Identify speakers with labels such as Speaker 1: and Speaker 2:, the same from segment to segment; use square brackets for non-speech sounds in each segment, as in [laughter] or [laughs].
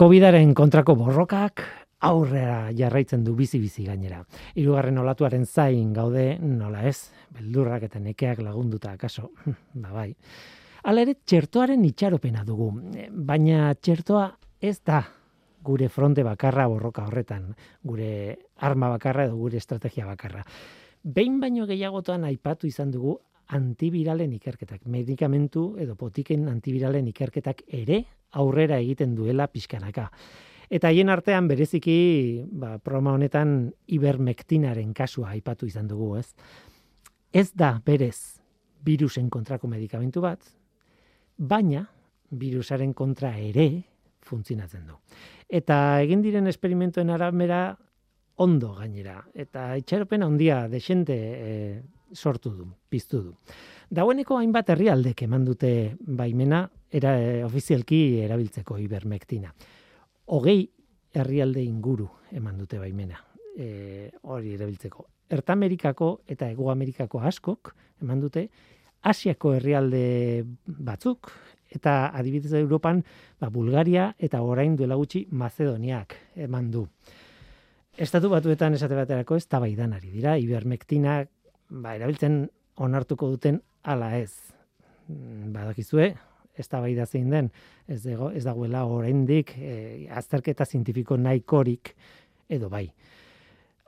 Speaker 1: COVIDaren kontrako borrokak aurrera jarraitzen du bizi-bizi gainera. Hirugarren olatuaren zain gaude, nola ez, beldurrak eta nekeak lagunduta akaso, [laughs] ba bai. Hala ere, txertoaren itxaropena dugu, baina txertoa ez da gure fronte bakarra borroka horretan, gure arma bakarra edo gure estrategia bakarra. Behin baino gehiagotoan aipatu izan dugu antiviralen ikerketak, medikamentu edo potiken antiviralen ikerketak ere aurrera egiten duela pixkanaka. Eta haien artean bereziki, ba, programa honetan ibermektinaren kasua aipatu izan dugu, ez? Ez da berez virusen kontrako medikamentu bat, baina virusaren kontra ere funtzionatzen du. Eta egin diren esperimentuen arabera ondo gainera eta itxaropen handia desente e, sortu du, piztu du. Dagoeneko hainbat herrialdek eman dute baimena era e, ofizialki erabiltzeko ibermektina hogei herrialde inguru eman dute baimena e, hori erabiltzeko. Erta Amerikako eta Ego Amerikako askok eman dute Asiako herrialde batzuk eta adibidez Europan ba, Bulgaria eta orain duela gutxi Mazedoniak eman du. Estatu batuetan esate baterako ez tabaidan ari dira, ibermektina ba, erabiltzen onartuko duten ala ez. Mm, badakizue, eztabaida zein den, ez dago ez dagoela oraindik e, azterketa zientifiko nahikorik edo bai.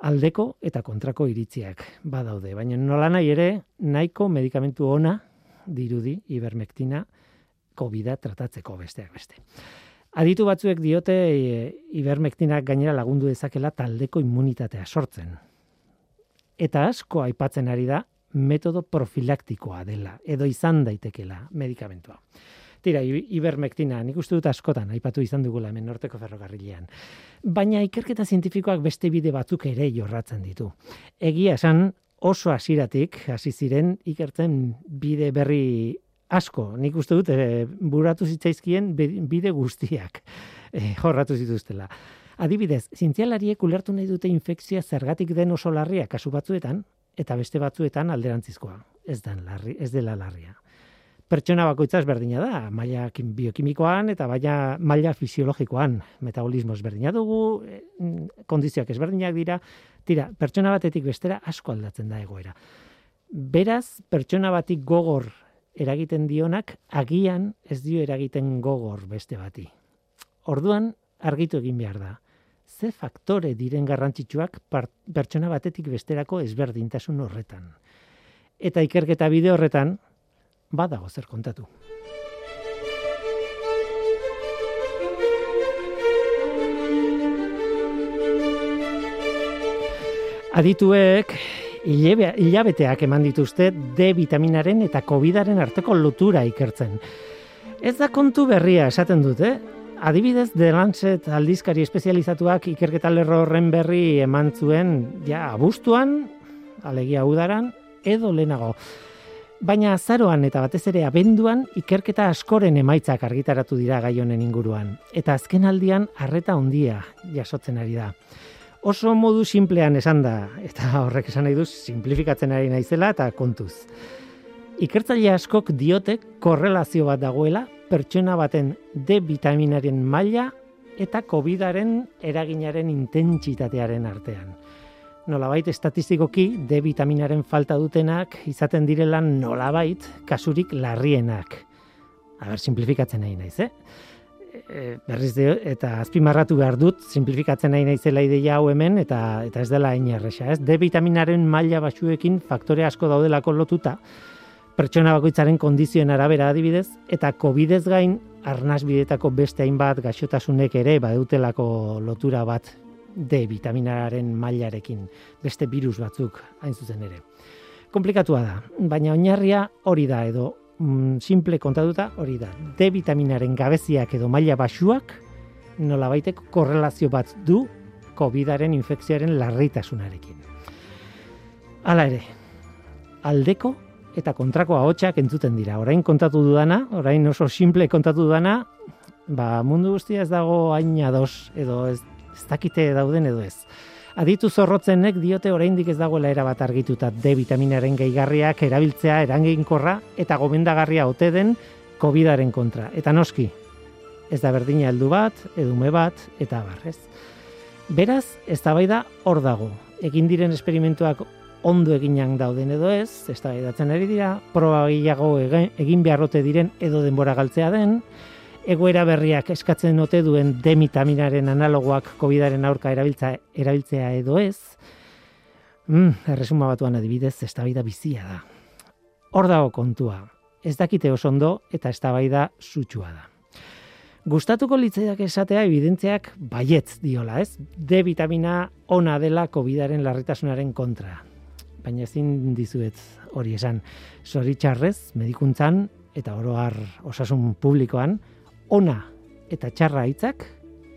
Speaker 1: Aldeko eta kontrako iritziak badaude, baina nola nahi ere nahiko medikamentu ona dirudi ivermectina covid tratatzeko besteak beste. Aditu batzuek diote e, ivermectinak gainera lagundu dezakela taldeko immunitatea sortzen. Eta asko aipatzen ari da metodo profilaktikoa dela edo izan daitekela medikamentua. Tira, ibermektina, nik uste dut askotan, aipatu izan dugula hemen norteko ferrokarrilean. Baina ikerketa zientifikoak beste bide batzuk ere jorratzen ditu. Egia esan oso hasiratik hasi ziren ikertzen bide berri asko. Nik uste dut, e, buratu zitzaizkien bide guztiak e, jorratu zituztela. Adibidez, zientzialariek ulertu nahi dute infekzioa zergatik den oso larria kasu batzuetan, eta beste batzuetan alderantzizkoa. Ez, den larri, ez dela larria pertsona bakoitza ezberdina da, maila biokimikoan eta baina maila fisiologikoan, metabolismo ezberdina dugu, eh, kondizioak ezberdinak dira, tira, pertsona batetik bestera asko aldatzen da egoera. Beraz, pertsona batik gogor eragiten dionak, agian ez dio eragiten gogor beste bati. Orduan, argitu egin behar da. Ze faktore diren garrantzitsuak pertsona batetik besterako ezberdintasun horretan. Eta ikerketa bide horretan, badago zer kontatu. Adituek hilabeteak eman dituzte D vitaminaren eta COVIDaren arteko lotura ikertzen. Ez da kontu berria esaten dute, Adibidez, The Lancet aldizkari espezializatuak ikerketa lerro horren berri eman zuen, ja, abuztuan, alegia udaran, edo lehenago. Baina azaroan eta batez ere abenduan ikerketa askoren emaitzak argitaratu dira gai honen inguruan eta azken aldian harreta hondia jasotzen ari da. Oso modu simplean esan da eta horrek esan nahi du simplifikatzen ari naizela eta kontuz. Ikertzaile askok diote korrelazio bat dagoela pertsona baten D vitaminaren maila eta COVIDaren eraginaren intentsitatearen artean nolabait estatistikoki D vitaminaren falta dutenak izaten direla nolabait kasurik larrienak. A ber, simplifikatzen nahi naiz, eh? E, berriz de, eta azpimarratu behar dut, simplifikatzen nahi naizela ideia hau hemen, eta eta ez dela hain ez? D vitaminaren maila batzuekin faktore asko daudelako lotuta, pertsona bakoitzaren kondizioen arabera adibidez, eta covid gain, arnaz bidetako beste hainbat gaixotasunek ere badutelako lotura bat D vitaminaren mailarekin, beste virus batzuk hain zuzen ere. Komplikatua da, baina oinarria hori da edo mm, simple kontatuta hori da. D vitaminaren gabeziak edo maila basuak nola baiteko korrelazio bat du COVIDaren infekzioaren larritasunarekin. Hala ere, aldeko eta kontrako ahotsak entzuten dira. Orain kontatu dudana, orain oso simple kontatu dudana, ba, mundu guztia ez dago hain ados edo ez ez dakite dauden edo ez. Aditu zorrotzenek diote oraindik ez dagoela erabat argituta D vitaminaren gehigarriak erabiltzea eranginkorra eta gomendagarria ote den COVIDaren kontra. Eta noski, ez da berdina heldu bat, edume bat, eta barrez. Beraz, ez da hor dago. Egin diren esperimentuak ondo eginak dauden edo ez, ez ari dira, proba gehiago egin beharrote diren edo denbora galtzea den, egoera berriak eskatzen ote duen demitaminaren analogoak COVIDaren aurka erabiltza, erabiltzea edo ez, mm, erresuma batuan adibidez, ez da bizia da. Hor dago kontua, ez dakite oso ondo eta ez da sutsua da. Gustatuko litzaidak esatea evidentziak baietz diola, ez? D vitamina ona dela COVIDaren larritasunaren kontra. Baina ezin dizuet hori esan. Zoritxarrez, medikuntzan eta oroar osasun publikoan, ona eta txarra hitzak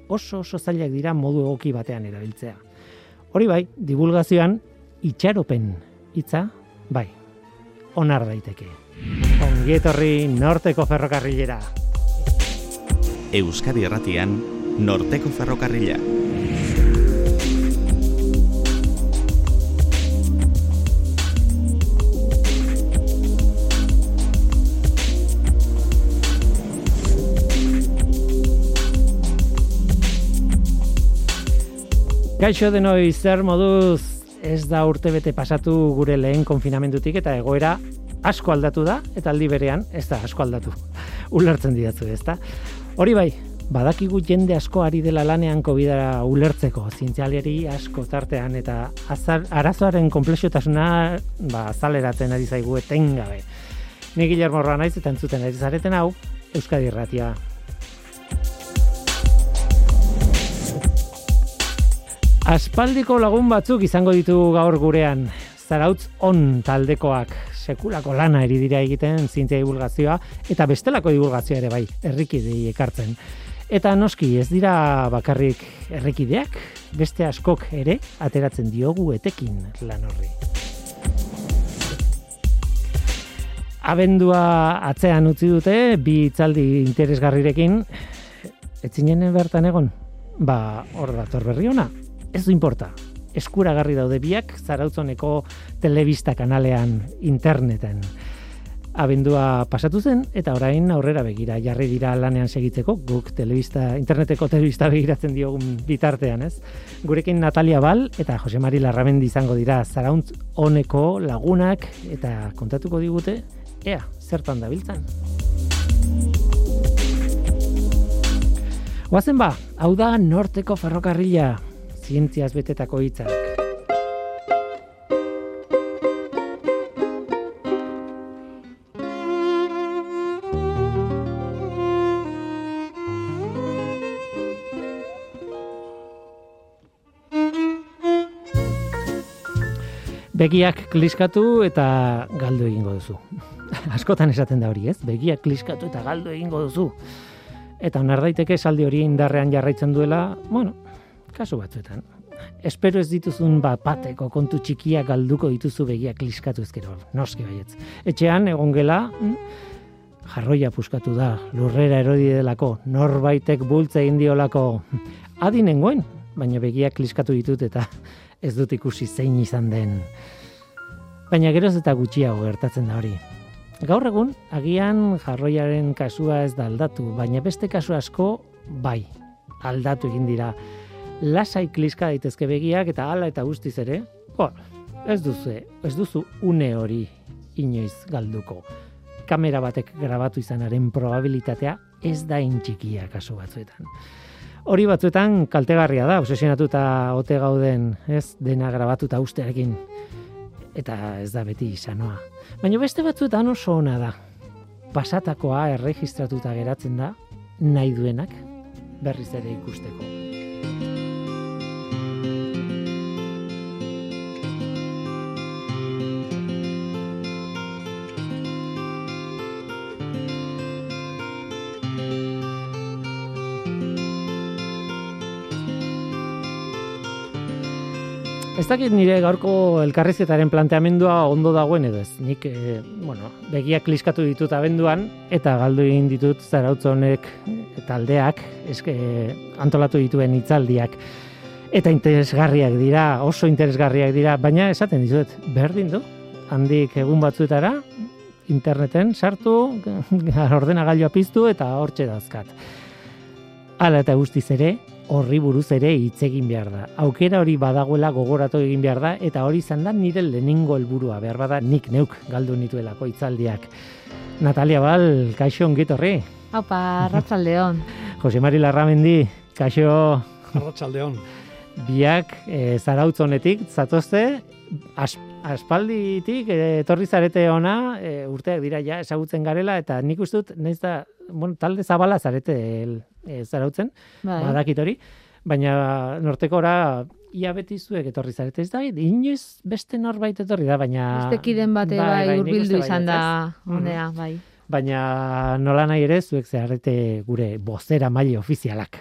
Speaker 1: oso oso zailak dira modu egoki batean erabiltzea. Hori bai, divulgazioan itxaropen hitza, bai, onar daiteke. Ongietorri norteko ferrokarrilera.
Speaker 2: Euskadi Erratian, Norteko Ferrokarrila.
Speaker 1: Kaixo denoi zer moduz ez da urte bete pasatu gure lehen konfinamendutik eta egoera asko aldatu da eta aldi berean ez da asko aldatu. [laughs] Ulertzen didatzu, ezta? Hori bai, badakigu jende asko ari dela lanean covid ulertzeko, zientzialiari asko tartean, eta azar, arazoaren komplexotasuna ba, azaleratzen ari zaigu etengabe. Ni Guillermo naiz eta entzuten ari zareten hau, Euskadi Erratia. Aspaldiko lagun batzuk izango ditugu gaur gurean, zarautz on taldekoak, sekulako lana eri dira egiten zintzia divulgazioa eta bestelako divulgazioa ere bai, errikidei ekartzen. Eta noski ez dira bakarrik errekideak, beste askok ere ateratzen diogu etekin lan horri. Abendua atzean utzi dute, bi itzaldi interesgarrirekin, etzinen bertan egon, ba hor dator berri ona, ez du importa, eskuragarri daude biak zarautzoneko telebista kanalean interneten. Abendua pasatu zen eta orain aurrera begira jarri dira lanean segitzeko guk telebista interneteko telebista begiratzen diogun bitartean, ez? Gurekin Natalia Bal eta Jose Mari Larramendi izango dira zarauntz honeko lagunak eta kontatuko digute ea zertan dabiltzan. Guazen ba, hau da norteko ferrokarrila, zientziaz betetako hitzak. Begiak kliskatu eta galdu egingo duzu. [laughs] Askotan esaten da hori, ez? Begiak kliskatu eta galdu egingo duzu. Eta onar daiteke saldi hori indarrean jarraitzen duela, bueno, kasu batzuetan. Espero ez dituzun bat bateko kontu txikia galduko dituzu begiak kliskatu ezkero, noski baietz. Etxean, egon gela, mm, jarroia puskatu da, lurrera erodi delako, norbaitek bultza indiolako, adi nengoen, baina begiak kliskatu ditut eta ez dut ikusi zein izan den. Baina geroz eta gutxiago gertatzen da hori. Gaur egun, agian jarroiaren kasua ez da aldatu, baina beste kasu asko, bai, aldatu egin dira lasai kliska daitezke begiak eta hala eta guztiz ere, bo, ez duzu, ez duzu une hori inoiz galduko. Kamera batek grabatu izanaren probabilitatea ez da intxikia kasu batzuetan. Hori batzuetan kaltegarria da, obsesionatuta ote gauden, ez dena grabatuta ustearekin. Eta ez da beti izanoa. Baina beste batzuetan oso ona da. Pasatakoa erregistratuta geratzen da, nahi duenak berriz ere ikusteko. Ez dakit nire gaurko elkarrizetaren planteamendua ondo dagoen edo ez. Nik, e, bueno, begiak kliskatu ditut abenduan, eta galdu egin ditut zarautzonek taldeak, eske, antolatu dituen hitzaldiak eta interesgarriak dira, oso interesgarriak dira, baina esaten dizuet, berdin du, handik egun batzuetara, interneten sartu, [laughs] ordenagailua piztu eta hortxe dazkat. Hala eta guztiz ere, horri buruz ere hitz egin behar da. Aukera hori badagoela gogoratu egin behar da, eta hori izan da nire lehenengo helburua behar bada nik neuk galdu nituelako hitzaldiak. Natalia Bal, kaixo ongitorri.
Speaker 3: Haupa, ratzaldeon. [laughs]
Speaker 1: Jose Mari Larramendi, kaixo
Speaker 4: Arratsaldeon.
Speaker 1: biak e, zarautz honetik, zatozte, as, aspalditik e, etorri zarete ona, e, urteak dira ja ezagutzen garela, eta nik uste dut, naiz da, bueno, talde zabala zarete el, e, zarautzen,
Speaker 3: Bai.
Speaker 1: badakit hori, baina nortekora ia beti zuek etorri zarete, ez da, inoiz beste norbait etorri da, baina...
Speaker 3: Beste kiden bate bai,
Speaker 1: nik
Speaker 3: hurbildu
Speaker 1: uste
Speaker 3: izan
Speaker 1: baietz,
Speaker 3: da?
Speaker 1: Mhm.
Speaker 3: honea, bai.
Speaker 1: Baina nola nahi ere, zuek zeharrete gure bozera maile ofizialak.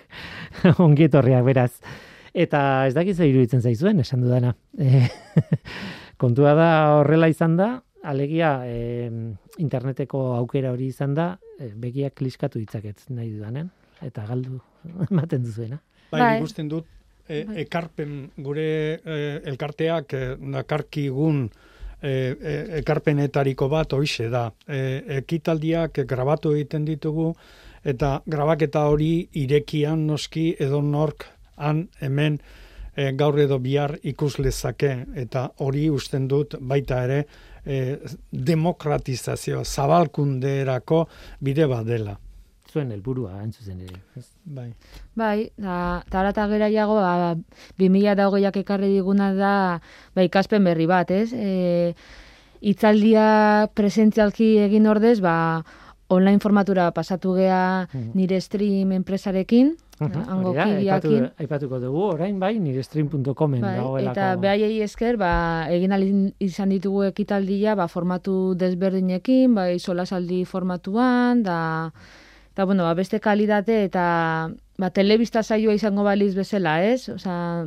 Speaker 1: [laughs] Ongi etorriak beraz. Eta ez dakit ze iruditzen zaizuen, esan dudana. E, [laughs] kontua da horrela izan da, alegia e, interneteko aukera hori izan da, e, begiak kliskatu ditzaket nahi dudanen, eta galdu [laughs] ematen duzuena.
Speaker 4: Bai,
Speaker 3: Bai.
Speaker 4: ikusten dut e,
Speaker 3: Bai.
Speaker 4: ekarpen gure e, elkarteak e, dakarkigun e, e, ekarpenetariko bat hoixe da. E, ekitaldiak grabatu egiten ditugu eta grabaketa hori irekian noski edo nork han hemen e, gaur edo bihar ikus lezake eta hori usten dut baita ere e, demokratizazio zabalkunderako bide bat dela.
Speaker 1: Zuen helburua hain zuzen ere.
Speaker 4: Bai.
Speaker 3: Bai, da, eta ara eta geraiago, ba, 2008ak ekarri diguna da, ba, ikaspen berri bat, ez? E, itzaldia presentzialki egin ordez, ba, online formatura pasatu gea
Speaker 1: Mhm.
Speaker 3: nire stream enpresarekin, hango
Speaker 1: hori da, aipatu,
Speaker 3: kideakin.
Speaker 1: aipatuko dugu, orain bai, nire stream.comen
Speaker 3: Bai,
Speaker 1: dagoelako.
Speaker 3: eta behaiei esker, ba, egin ahal izan ditugu ekitaldia, ba, formatu desberdinekin, ba, solasaldi formatuan, da, eta, bueno, ba, beste kalidate eta ba, telebista saioa izango baliz bezala, ez? Osa,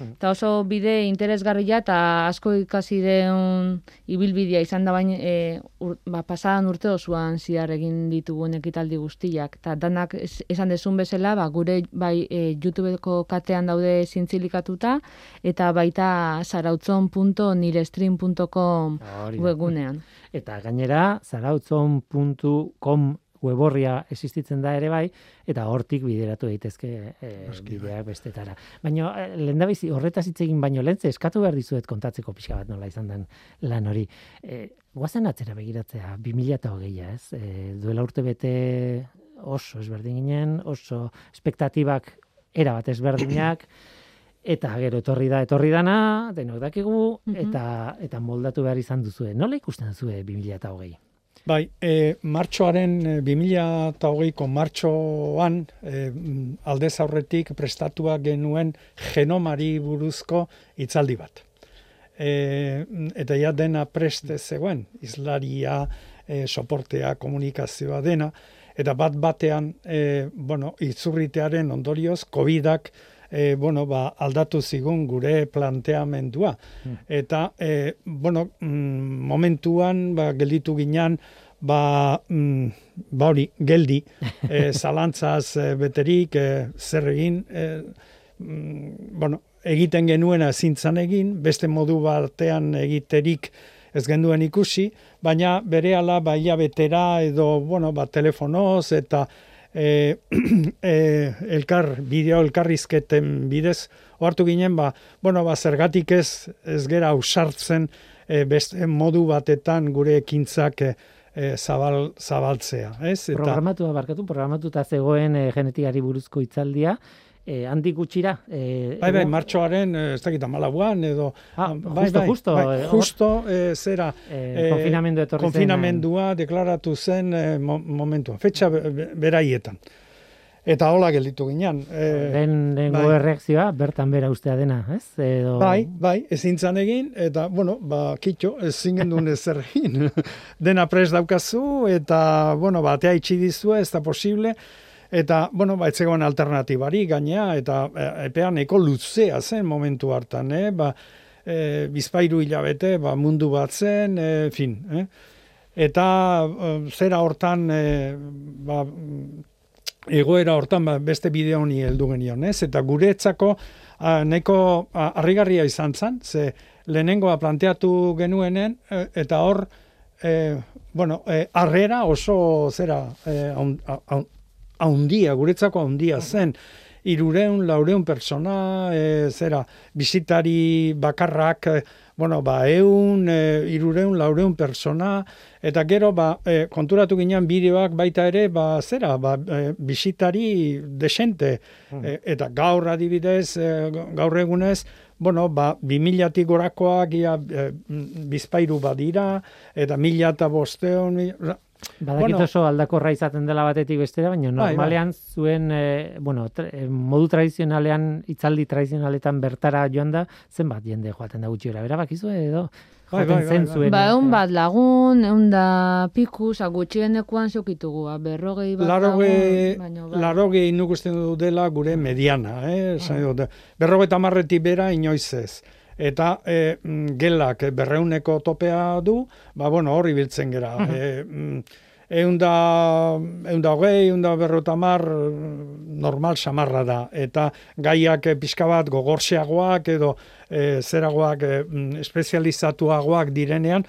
Speaker 3: eta oso bide interesgarria eta asko ikasi den ibilbidea izan da baina e, ur, ba, pasadan urte osoan ziar egin ditugun ekitaldi guztiak. Eta danak es- esan desun bezala, ba, gure bai e, YouTubeko katean daude zintzilikatuta eta baita zarautzon.nirestream.com webgunean.
Speaker 1: Eta gainera, zarautzon.com weborria existitzen da ere bai, eta hortik bideratu daitezke e, bideak bestetara. Baina, eh, lehendabizi, horretaz hitz egin baino lentze, eskatu behar dizuet kontatzeko pixka bat nola izan den lan hori. E, guazen atzera begiratzea, 2008a, ez? E, duela urte bete oso ezberdin ginen, oso espektatibak era bat ezberdinak, [clears throat] eta gero etorri da, etorri dana, denok dakigu,
Speaker 3: Mhm.
Speaker 1: eta, eta moldatu behar izan duzue. Nola ikusten zue 2008?
Speaker 4: Bai, e, martxoaren e, 2008ko martxoan e, aldez aurretik prestatua genuen genomari buruzko hitzaldi bat. E, eta ja dena preste zegoen, izlaria, e, soportea, komunikazioa dena, eta bat batean, e, bueno, itzurritearen ondorioz, COVIDak e, bueno, ba, aldatu zigun gure planteamendua. Eta, e, bueno, mm, momentuan, ba, gelditu ginean, ba, mm, ba hori, geldi, [laughs] e, zalantzaz e, beterik, e, zer egin, e, mm, bueno, egiten genuena zintzan egin, beste modu batean egiterik ez genduen ikusi, baina berehala ba betera edo bueno, ba telefonoz eta e, [clears throat] e, elkar bideo elkarrizketen bidez ohartu ginen ba bueno ba zergatik ez ez gera ausartzen e, beste modu batetan gure ekintzak e, zabal, zabaltzea, ez? Eta
Speaker 1: Programatu barkatu, programatuta zegoen e, genetikari buruzko hitzaldia, e, handik gutxira. E,
Speaker 4: Bai, bai, martxoaren, eh, ez dakit, amalauan, edo...
Speaker 1: Ah,
Speaker 4: bai,
Speaker 1: justo,
Speaker 4: bai,
Speaker 1: justo,
Speaker 4: bai, justo, eh, zera,
Speaker 1: e, konfinamendu etorri
Speaker 4: konfinamendua deklaratu zen mo- momentuan, fetxa be- be- beraietan. Eta hola gelditu ginean. Eh,
Speaker 1: Lehen, lehen
Speaker 4: bai.
Speaker 1: erreakzioa, bertan bera ustea dena, ez? Edo...
Speaker 4: Bai, bai, ezin zan egin, eta, bueno, ba, kitxo, ezin gendun [laughs] ezer egin. Dena pres daukazu, eta, bueno, ba, atea itxi dizu, ez da posible, eta, bueno, ba, etzegoen alternatibari gainea, eta e, epean eko luzea zen momentu hartan, eh? ba, e, bizpairu hilabete, ba, mundu bat zen, e, fin, eh? Eta e, zera hortan, e, ba, egoera hortan ba, beste bideo honi heldu genion, ez? Eta guretzako neko harrigarria izan zen, ze lehenengoa planteatu genuenen, e, eta hor, e, bueno, e, harrera oso zera, e, haun- haundia, guretzako haundia zen, irureun, laureun persona, e, zera, bizitari bakarrak, e, bueno, ba, eun, e, irureun, laureun persona, eta gero, ba, e, konturatu ginean bideoak baita ere, ba, zera, ba, e, bizitari desente, hmm. e, eta gaur adibidez, e, gaur egunez, bueno, ba, bi milatik gorakoak ia, e, bizpairu badira, eta mila eta bosteon,
Speaker 1: Badakit bueno, oso aldakorra izaten dela batetik bestera, baina bai, bai. normalean zuen, e, bueno, eh, modu tradizionalean, itzaldi tradizionaletan bertara joan da, zenbat jende joaten da gutxi bera, bakizu edo? Bai, bai, bai, bai.
Speaker 3: Ba, egun bat lagun, egun da piku, sa gutxienekuan zokitugu, ba, berrogei bat
Speaker 4: larogei, lagun, bai. larogei nuk du dela gure mediana, eh? Ah. Berrogei tamarretik bera inoiz ez eta e, mm, gelak berreuneko topea du, ba, bueno, horri biltzen gera. Uh -huh. e, eunda, eunda hogei, eunda berrotamar normal samarra da. Eta gaiak pixka bat gogorxeagoak edo e, zeragoak e, espezializatuagoak direnean,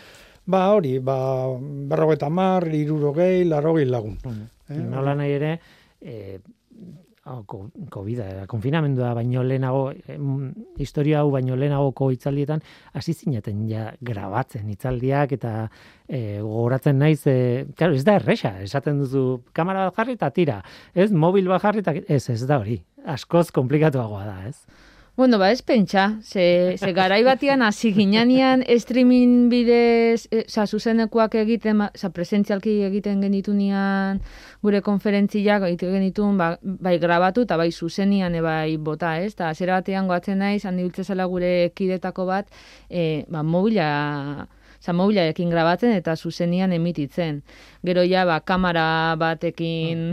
Speaker 4: ba hori, ba, berrogeta mar, irurogei, larrogei lagun. Uh
Speaker 1: -huh. e, Nola nahi ere, e, oh, COVID, eh, konfinamendua baino lehenago, historia hau baino lehenagoko itzaldietan, hasi zineten ja grabatzen itzaldiak eta e, gogoratzen naiz, e, claro, ez da erresa, esaten duzu kamera bat jarri eta tira, ez mobil bat jarri eta ez, ez da hori, askoz komplikatuagoa da, ez?
Speaker 3: Bueno, ba, ez pentsa, ze, ze garai batian hasi ginean streaming bidez, e, sa, zuzenekuak egiten, sa, presentzialki egiten genitunean gure konferentziak egiten genitun, ba, bai grabatu eta bai zuzenian bai bota, ez? Ta, zera batean goatzen naiz, handi zela gure kidetako bat, e, ba, mobila, sa, mobilarekin grabatzen eta zuzenian emititzen. Gero ja ba kamera batekin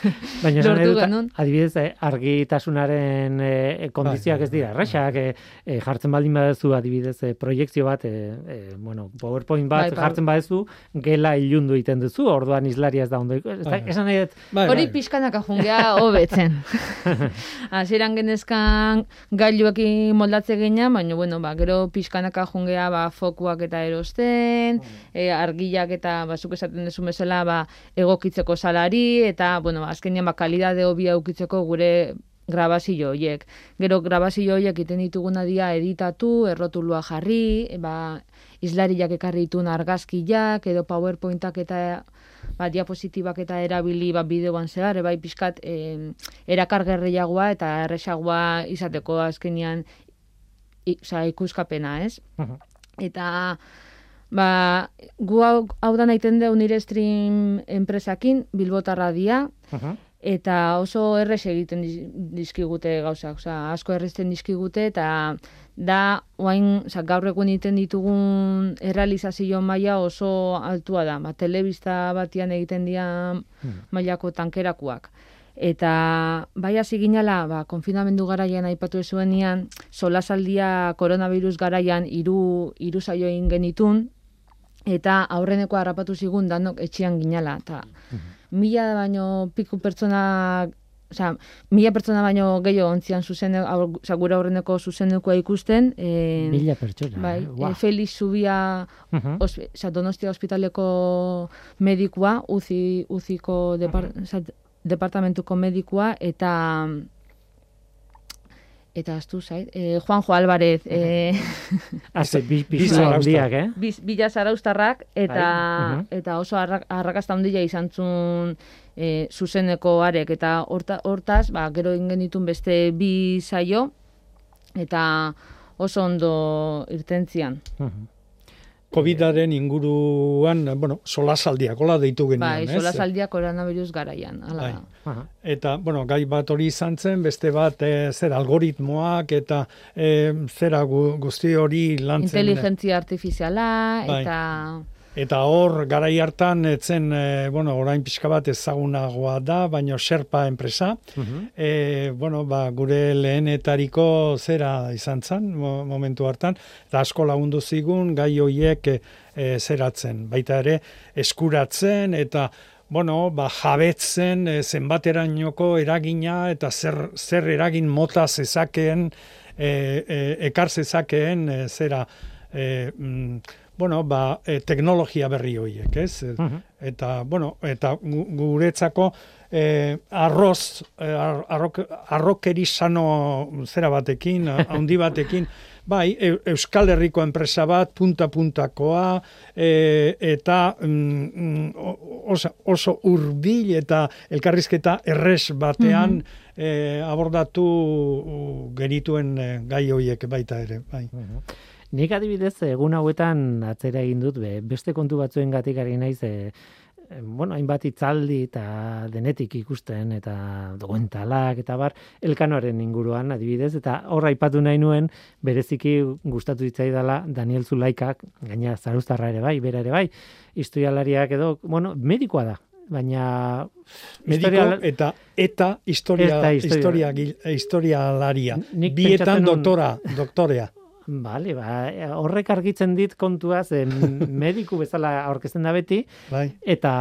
Speaker 3: [laughs]
Speaker 1: baina lortu genuen. adibidez eh, argitasunaren eh, kondizioak ez dira bai, bai. erresak eh, eh, jartzen baldin baduzu adibidez eh, proiektzio bat eh, eh, bueno powerpoint bat bai, jartzen baduzu gela ilundu egiten duzu orduan islaria ez da ondo. Esan nahi
Speaker 3: hori pizkanaka jungea hobetzen. [laughs] [laughs] Hasieran genezkan gailuekin moldatze geina baina bueno ba gero pizkanaka jungea ba fokuak eta erosten eh, argiak eta bazuk esaten duzu bezala ba, egokitzeko salari eta bueno, azkenean ba kalidade hobia ukitzeko gure grabazio hoiek. Gero grabazio hoiek iten dituguna dia editatu, errotulua jarri, ba islariak ekarri ditun argazkiak edo PowerPointak eta ba, diapositibak eta erabili ba, bideoan zehar, bai pixkat e, erakargerriagoa eta erresagoa izateko azkenean i, ikuskapena, ez? Eta Ba, gu hau, hau da naiten deu nire stream enpresakin, bilbotarra dia, eta oso errez egiten dizkigute gauzak, oza, asko errezten dizkigute, eta da, oain, oza, gaur egun egiten ditugun errealizazio maila oso altua da, ba, telebista batian egiten dira hmm. mailako tankerakuak. Eta bai hasi ginala, ba, konfinamendu garaian aipatu zuenian, solasaldia koronavirus garaian hiru hiru saio egin genitun, eta aurreneko harrapatu zigun danok etxean ginala eta mhm. mila baino piku pertsona Osa, mila pertsona baino gehiago ontzian zuzen, oza, gura horreneko zuzenekoa ikusten.
Speaker 1: E, mila pertsona.
Speaker 3: Bai, wow. e, Felix Zubia, uh mhm. -huh. oza, Donostia Hospitaleko medikua, uzi, uziko depar, uh -huh. departamentuko medikua, eta eta astu zait, e, Juanjo Álvarez, e,
Speaker 1: Aze, bi, handiak, eh?
Speaker 3: Bila zaraustarrak, eta, bai, eta oso arrakasta handia izan zun e, zuzeneko arek, eta hortaz, ba, gero ingen ditun beste bi saio, eta oso ondo irtentzian.
Speaker 4: COVIDaren inguruan, bueno, solasaldiak, hola deitu
Speaker 3: genuen, bai, solasaldiak koronavirus garaian, ala bai. da.
Speaker 4: Eta, bueno, gai bat hori izan zen, beste bat, e, zer algoritmoak, eta e, zera guzti hori lantzen.
Speaker 3: Inteligentzia artifiziala, bai. eta...
Speaker 4: Eta hor, garai hartan, etzen, e, bueno, orain pixka bat ezagunagoa da, baina Sherpa enpresa. Uh bueno, ba, gure lehenetariko zera izan zen, momentu hartan. Eta asko lagundu zigun, gai hoiek e, zeratzen. Baita ere, eskuratzen, eta, bueno, ba, jabetzen, e, zenbaterainoko eragina, eta zer, zer eragin mota zezakeen, e, e, ekar zezakeen, e, zera, e, mm, bueno, ba, e, teknologia berri horiek, ez?
Speaker 1: Mhm.
Speaker 4: Eta, bueno, eta gu- guretzako e, arroz, ar, arrok, arrokeri sano zera batekin, [laughs] handi batekin, bai, Euskal Herriko enpresa bat, punta-puntakoa, e, eta mm, mm, oso, oso urbil eta elkarrizketa errez batean e, abordatu uh, gerituen e, gai horiek baita ere, bai.
Speaker 1: Nik adibidez egun hauetan atzera egin dut be, beste kontu batzuengatik ari naiz e, e, bueno, hainbat itzaldi eta denetik ikusten eta dokumentalak eta bar elkanoaren inguruan adibidez eta hor aipatu nahi nuen bereziki gustatu ditzaidala Daniel Zulaikak gaina zaruztarra ere bai, bera ere bai, historialariak edo, bueno, medikoa da, baina
Speaker 4: Mediko eta eta historia
Speaker 1: Eta historia.
Speaker 4: historia historialaria. Bietan doktora, doktorea.
Speaker 1: Bale, ba, horrek argitzen dit kontua zen [laughs] mediku bezala aurkezten da beti,
Speaker 4: Bai.
Speaker 1: eta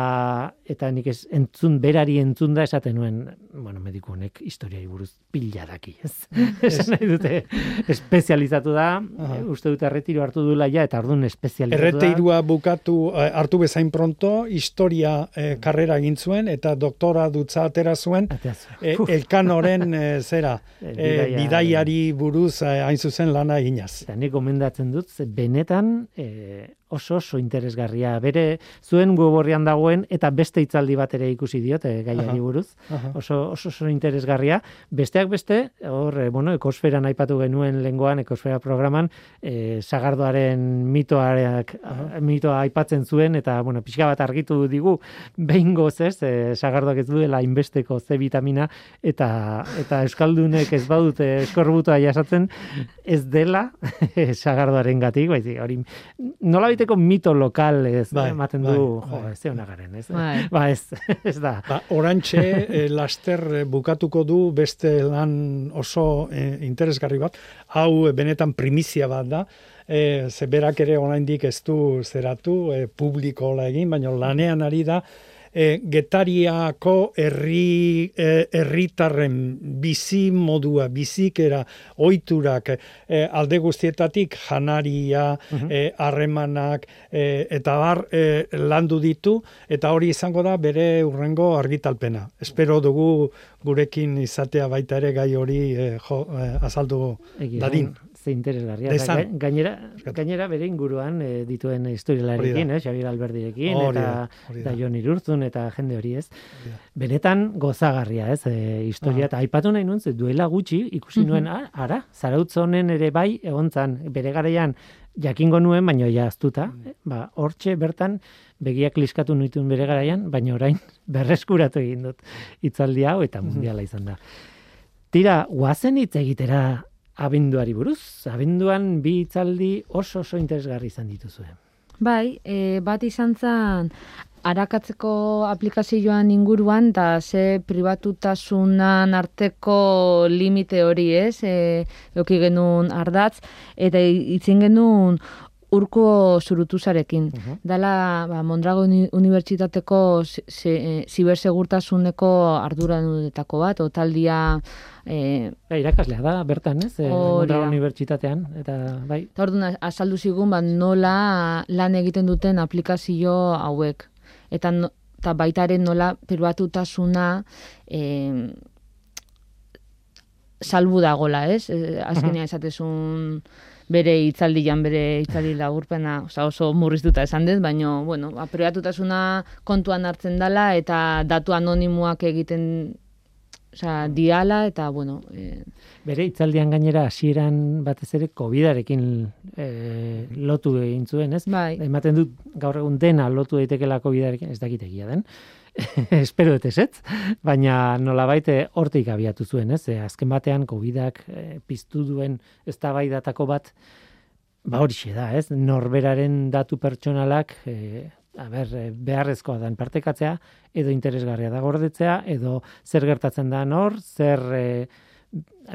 Speaker 1: eta nik ez entzun berari entzun da esaten nuen, bueno, mediku honek historiai buruz pila daki, ez? [laughs] Esan nahi dute, espezializatu da,
Speaker 4: Aha.
Speaker 1: eh, uste dute erretiro hartu duela ja, eta orduan espezializatu da.
Speaker 4: Erreteirua bukatu eh, hartu bezain pronto, historia eh, karrera egin zuen eta doktora dutza atera zuen eh, elkanoren eh, zera, [laughs] eh,
Speaker 1: bidaia-
Speaker 4: bidaiari buruz eh, hain zuzen lana eginaz.
Speaker 1: Eta nik gomendatzen dut, benetan eh, oso oso interesgarria. Bere zuen web dagoen eta beste hitzaldi bat ere ikusi diot eh, gaiari
Speaker 4: Aha.
Speaker 1: buruz.
Speaker 4: Aha.
Speaker 1: Oso, oso oso interesgarria. Besteak beste, hor, eh, bueno, ekosferan aipatu genuen lengoan, ekosfera programan, eh, sagardoaren mitoareak, mitoa aipatzen zuen, eta, bueno, pixka bat argitu digu, behin goz ez, eh, sagardoak ez duela inbesteko C vitamina, eta, eta euskaldunek ez badute eskorbutoa jasatzen, ez dela [laughs] sagardoaren gatik, baizik, hori, nola biteko mito lokal ez
Speaker 4: Bai,
Speaker 1: ematen
Speaker 4: bai,
Speaker 1: du,
Speaker 4: bai.
Speaker 1: jo, ez zeona garen, ez?
Speaker 3: Bai. [laughs]
Speaker 1: Ba, ez, ez da.
Speaker 4: Ba, orantxe [laughs] eh, laster eh, bukatuko du beste lan oso eh, interesgarri bat. Hau benetan primizia bat da. Eh, ze berak ere oraindik ez du zeratu eh, publikola egin, baina lanean ari da eh, getariako herri eh, herritarren bizi modua, bizikera, ohiturak eh, alde guztietatik janaria, eh, harremanak eh, eta bar eh, landu ditu eta hori izango da bere urrengo argitalpena. Espero dugu gurekin izatea baita ere gai hori jo, azaldu
Speaker 1: Egia
Speaker 4: dadin.
Speaker 1: Ze interesgarria.
Speaker 4: Dezan.
Speaker 1: Gainera, gainera bere inguruan eh, dituen historialarekin, eh, Xabier Alberdirekin, eta, eta Jon Irurzun, eta jende hori ez.
Speaker 4: da.
Speaker 1: Benetan gozagarria, ez, e, historia.
Speaker 4: Ah.
Speaker 1: Eta aipatu nahi nuen, duela gutxi, ikusi nuen, ah, ara, zarautz honen ere bai, egontzan, bere garaian, jakingo nuen, baino ja aztuta,
Speaker 4: Mm.
Speaker 1: ba, hortxe bertan, begiak liskatu nituen bere garaian, baina orain [laughs] berreskuratu egin dut hitzaldi hau eta mundiala izan da. Tira, guazen hitz egitera abenduari buruz. Abenduan bi hitzaldi oso oso interesgarri izan dituzue.
Speaker 3: Bai, e, bat izan zen arakatzeko aplikazioan inguruan da ze pribatutasunan arteko limite hori, ez? E, euki genuen ardatz eta itzin genuen urko zurutuzarekin. Dala, ba, Mondrago Uni- Unibertsitateko zi- zi- e, zibersegurtasuneko arduranetako bat, otaldia e,
Speaker 1: Ba, irakaslea da, bertan, ez? Eh,
Speaker 3: Hori
Speaker 1: Mondragon
Speaker 3: da.
Speaker 1: Unibertsitatean, eta bai,
Speaker 3: Eta orduan azaldu zigun ba, nola lan egiten duten aplikazio hauek. Eta, no, eta baita ere nola pribatutasuna eh, salbu dagola, ez? Eh, azkenean esatezun bere hitzaldian, bere hitzaldi laburpena, oza, oso murriztuta esan dut, baina, bueno, ba, pribatutasuna kontuan hartzen dala eta datu anonimoak egiten Osea, diala eta, bueno, eh,
Speaker 1: bere hitzaldian gainera hasieran batez ere Covidarekin eh, lotu egin zuen, ez?
Speaker 3: bai.
Speaker 1: Ematen dut gaur egun dena lotu daitekeela Covidarekin, ez dakit egia den. [laughs] Espero dut ezetz, baina nolabait eh, hortik abiatu zuen, ez? Eh, azken batean Covidak eh, piztu duen eztabaidatako bat ba horixe da, ez? Norberaren datu pertsonalak eh, a ber, eh, beharrezkoa dan partekatzea edo interesgarria da gordetzea edo zer gertatzen da nor, zer eh,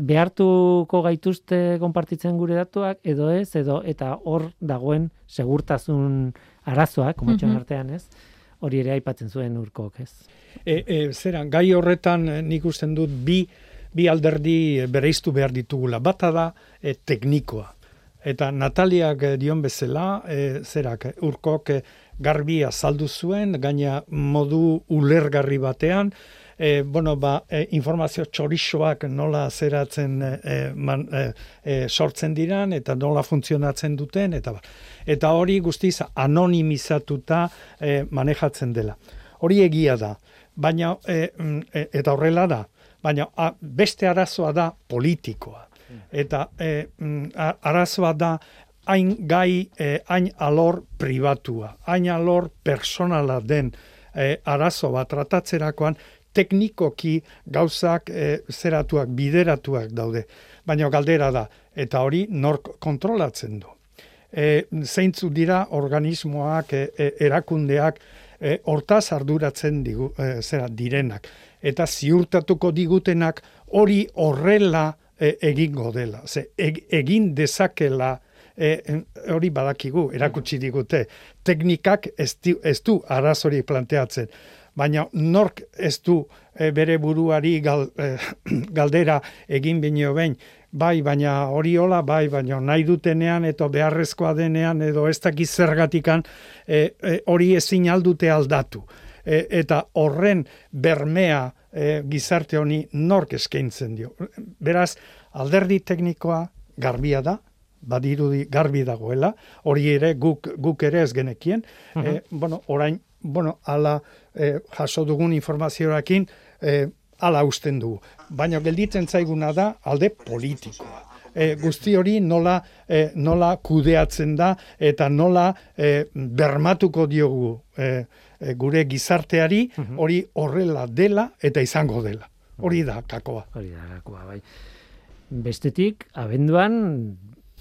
Speaker 1: behartuko gaituzte konpartitzen gure datuak edo ez edo eta hor dagoen segurtasun arazoak komatxoan
Speaker 3: Mhm.
Speaker 1: artean, ez? Hori ere aipatzen zuen urkok, ez?
Speaker 4: E, e, zera, gai horretan eh, nik usten dut bi, bi alderdi bereiztu behar ditugula. Bata da e, teknikoa. Eta Nataliak dion bezala, e, zerak, urkok e, garbia saldu zuen, gaina modu ulergarri batean, e, bueno, ba, e, informazio txorixoak nola zeratzen e, man, e, sortzen diran, eta nola funtzionatzen duten, eta ba. Eta hori guztiz anonimizatuta e, manejatzen dela. Hori egia da, baina, e, eta horrela da, baina a, beste arazoa da politikoa. Eta e, arazoa da hain gai, e, hain alor pribatua, hain alor personala den e, arazo bat tratatzerakoan teknikoki gauzak e, zeratuak, bideratuak daude. Baina galdera da, eta hori nork kontrolatzen du. E, zeintzu dira organismoak, e, e, erakundeak, e, hortaz arduratzen digu, e, zera, direnak. Eta ziurtatuko digutenak hori horrela e, egingo dela. Ze, egin dezakela e, hori badakigu, erakutsi digute. Teknikak ez, ez du arazori planteatzen baina nork ez du e, bere buruari gal, e, [clears throat] galdera egin bineo behin, bai, baina hori hola, bai, baina nahi dutenean, eta beharrezkoa denean, edo ez dakiz zergatikan, e, hori ezin aldute aldatu. eta horren bermea gizarte honi nork eskaintzen dio. Beraz, alderdi teknikoa garbia da, badirudi garbi dagoela, hori ere guk, guk ere ez genekien, uh bueno, orain bueno, ala e, jaso dugun informazioarekin e, ala usten du. Baina gelditzen zaiguna da alde politikoa. E, guzti hori nola, e, nola kudeatzen da eta nola e, bermatuko diogu e, e, gure gizarteari mhm. hori horrela dela eta izango dela. Hori da kakoa.
Speaker 1: Hori da kakoa, bai. Bestetik, abenduan,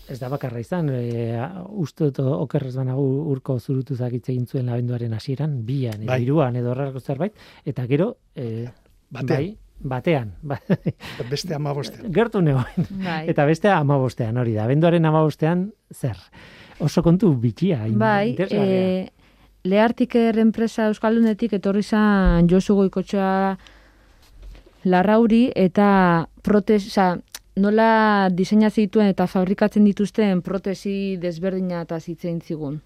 Speaker 1: ez da bakarra izan, e, uste dut okerrez banagu urko zurutu zakitze egin zuen labenduaren hasieran, bian, edo bai. iruan, edo horrelako zerbait, eta gero, e, batean. Bai, batean. Ba. [laughs]
Speaker 4: beste amabostean.
Speaker 1: Gertu negoen. Bai. Eta beste amabostean, hori da. Abenduaren amabostean, zer? Oso kontu bitxia.
Speaker 3: Bai, e, lehartik enpresa Euskaldunetik etorri zan Josu Goikotxoa larrauri eta protesa, nola diseina zituen eta fabrikatzen dituzten protesi desberdina eta zitzen zigun.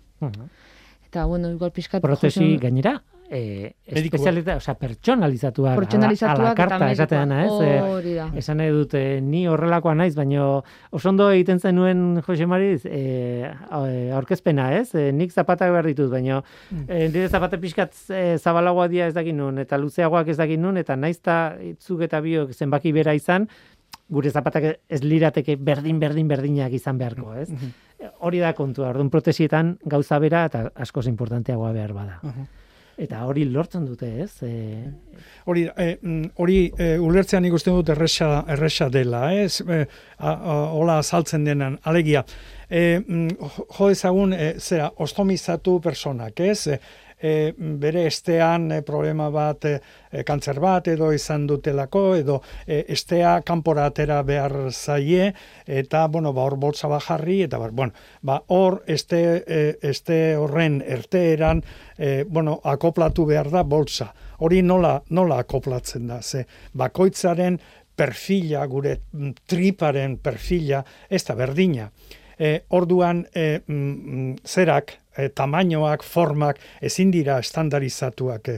Speaker 3: Eta, bueno, igual pizkat...
Speaker 1: Protesi gainera, eh, espezialita, o sea, personalizatua,
Speaker 3: personalizatua
Speaker 1: a, la carta, esaten dana, ez? Eh, esan nahi dute, ni horrelakoa naiz, baino oso ondo egiten zenuen Jose Mariz, eh, aurkezpena, ez? Eh, nik zapatak behar ditut, baino mm. eh, nire zapate pixkat eh, zabalagoa dia ez dakin nun, eta luzeagoak ez dakin nun, eta naizta itzuk eta biok zenbaki bera izan, gure zapatak ez lirateke berdin berdin berdinak izan beharko, ez? Mhm. Hori da kontua, orduan protesietan gauza bera eta askoz importanteagoa behar bada. Mhm. Eta hori lortzen dute, ez? E...
Speaker 4: Hori, e, hori e, ulertzean ikusten dut erresa, erresa dela, ez? E, hola saltzen denan, alegia. E, jo ezagun, e, zera, ostomizatu personak, ez? E, bere estean e, problema bat, e, e, kantzer bat edo izan dutelako, edo e, estea kanpora atera behar zaie, eta, bueno, ba, hor boltza bajarri, eta, bar, bueno, ba, hor este, e, este horren erteeran, e, bueno, akoplatu behar da boltza. Hori nola, nola akoplatzen da, ze, bakoitzaren perfila, gure triparen perfila, ez da berdina. E, orduan, e, mm, zerak, e, tamainoak, formak ezin dira estandarizatuak e,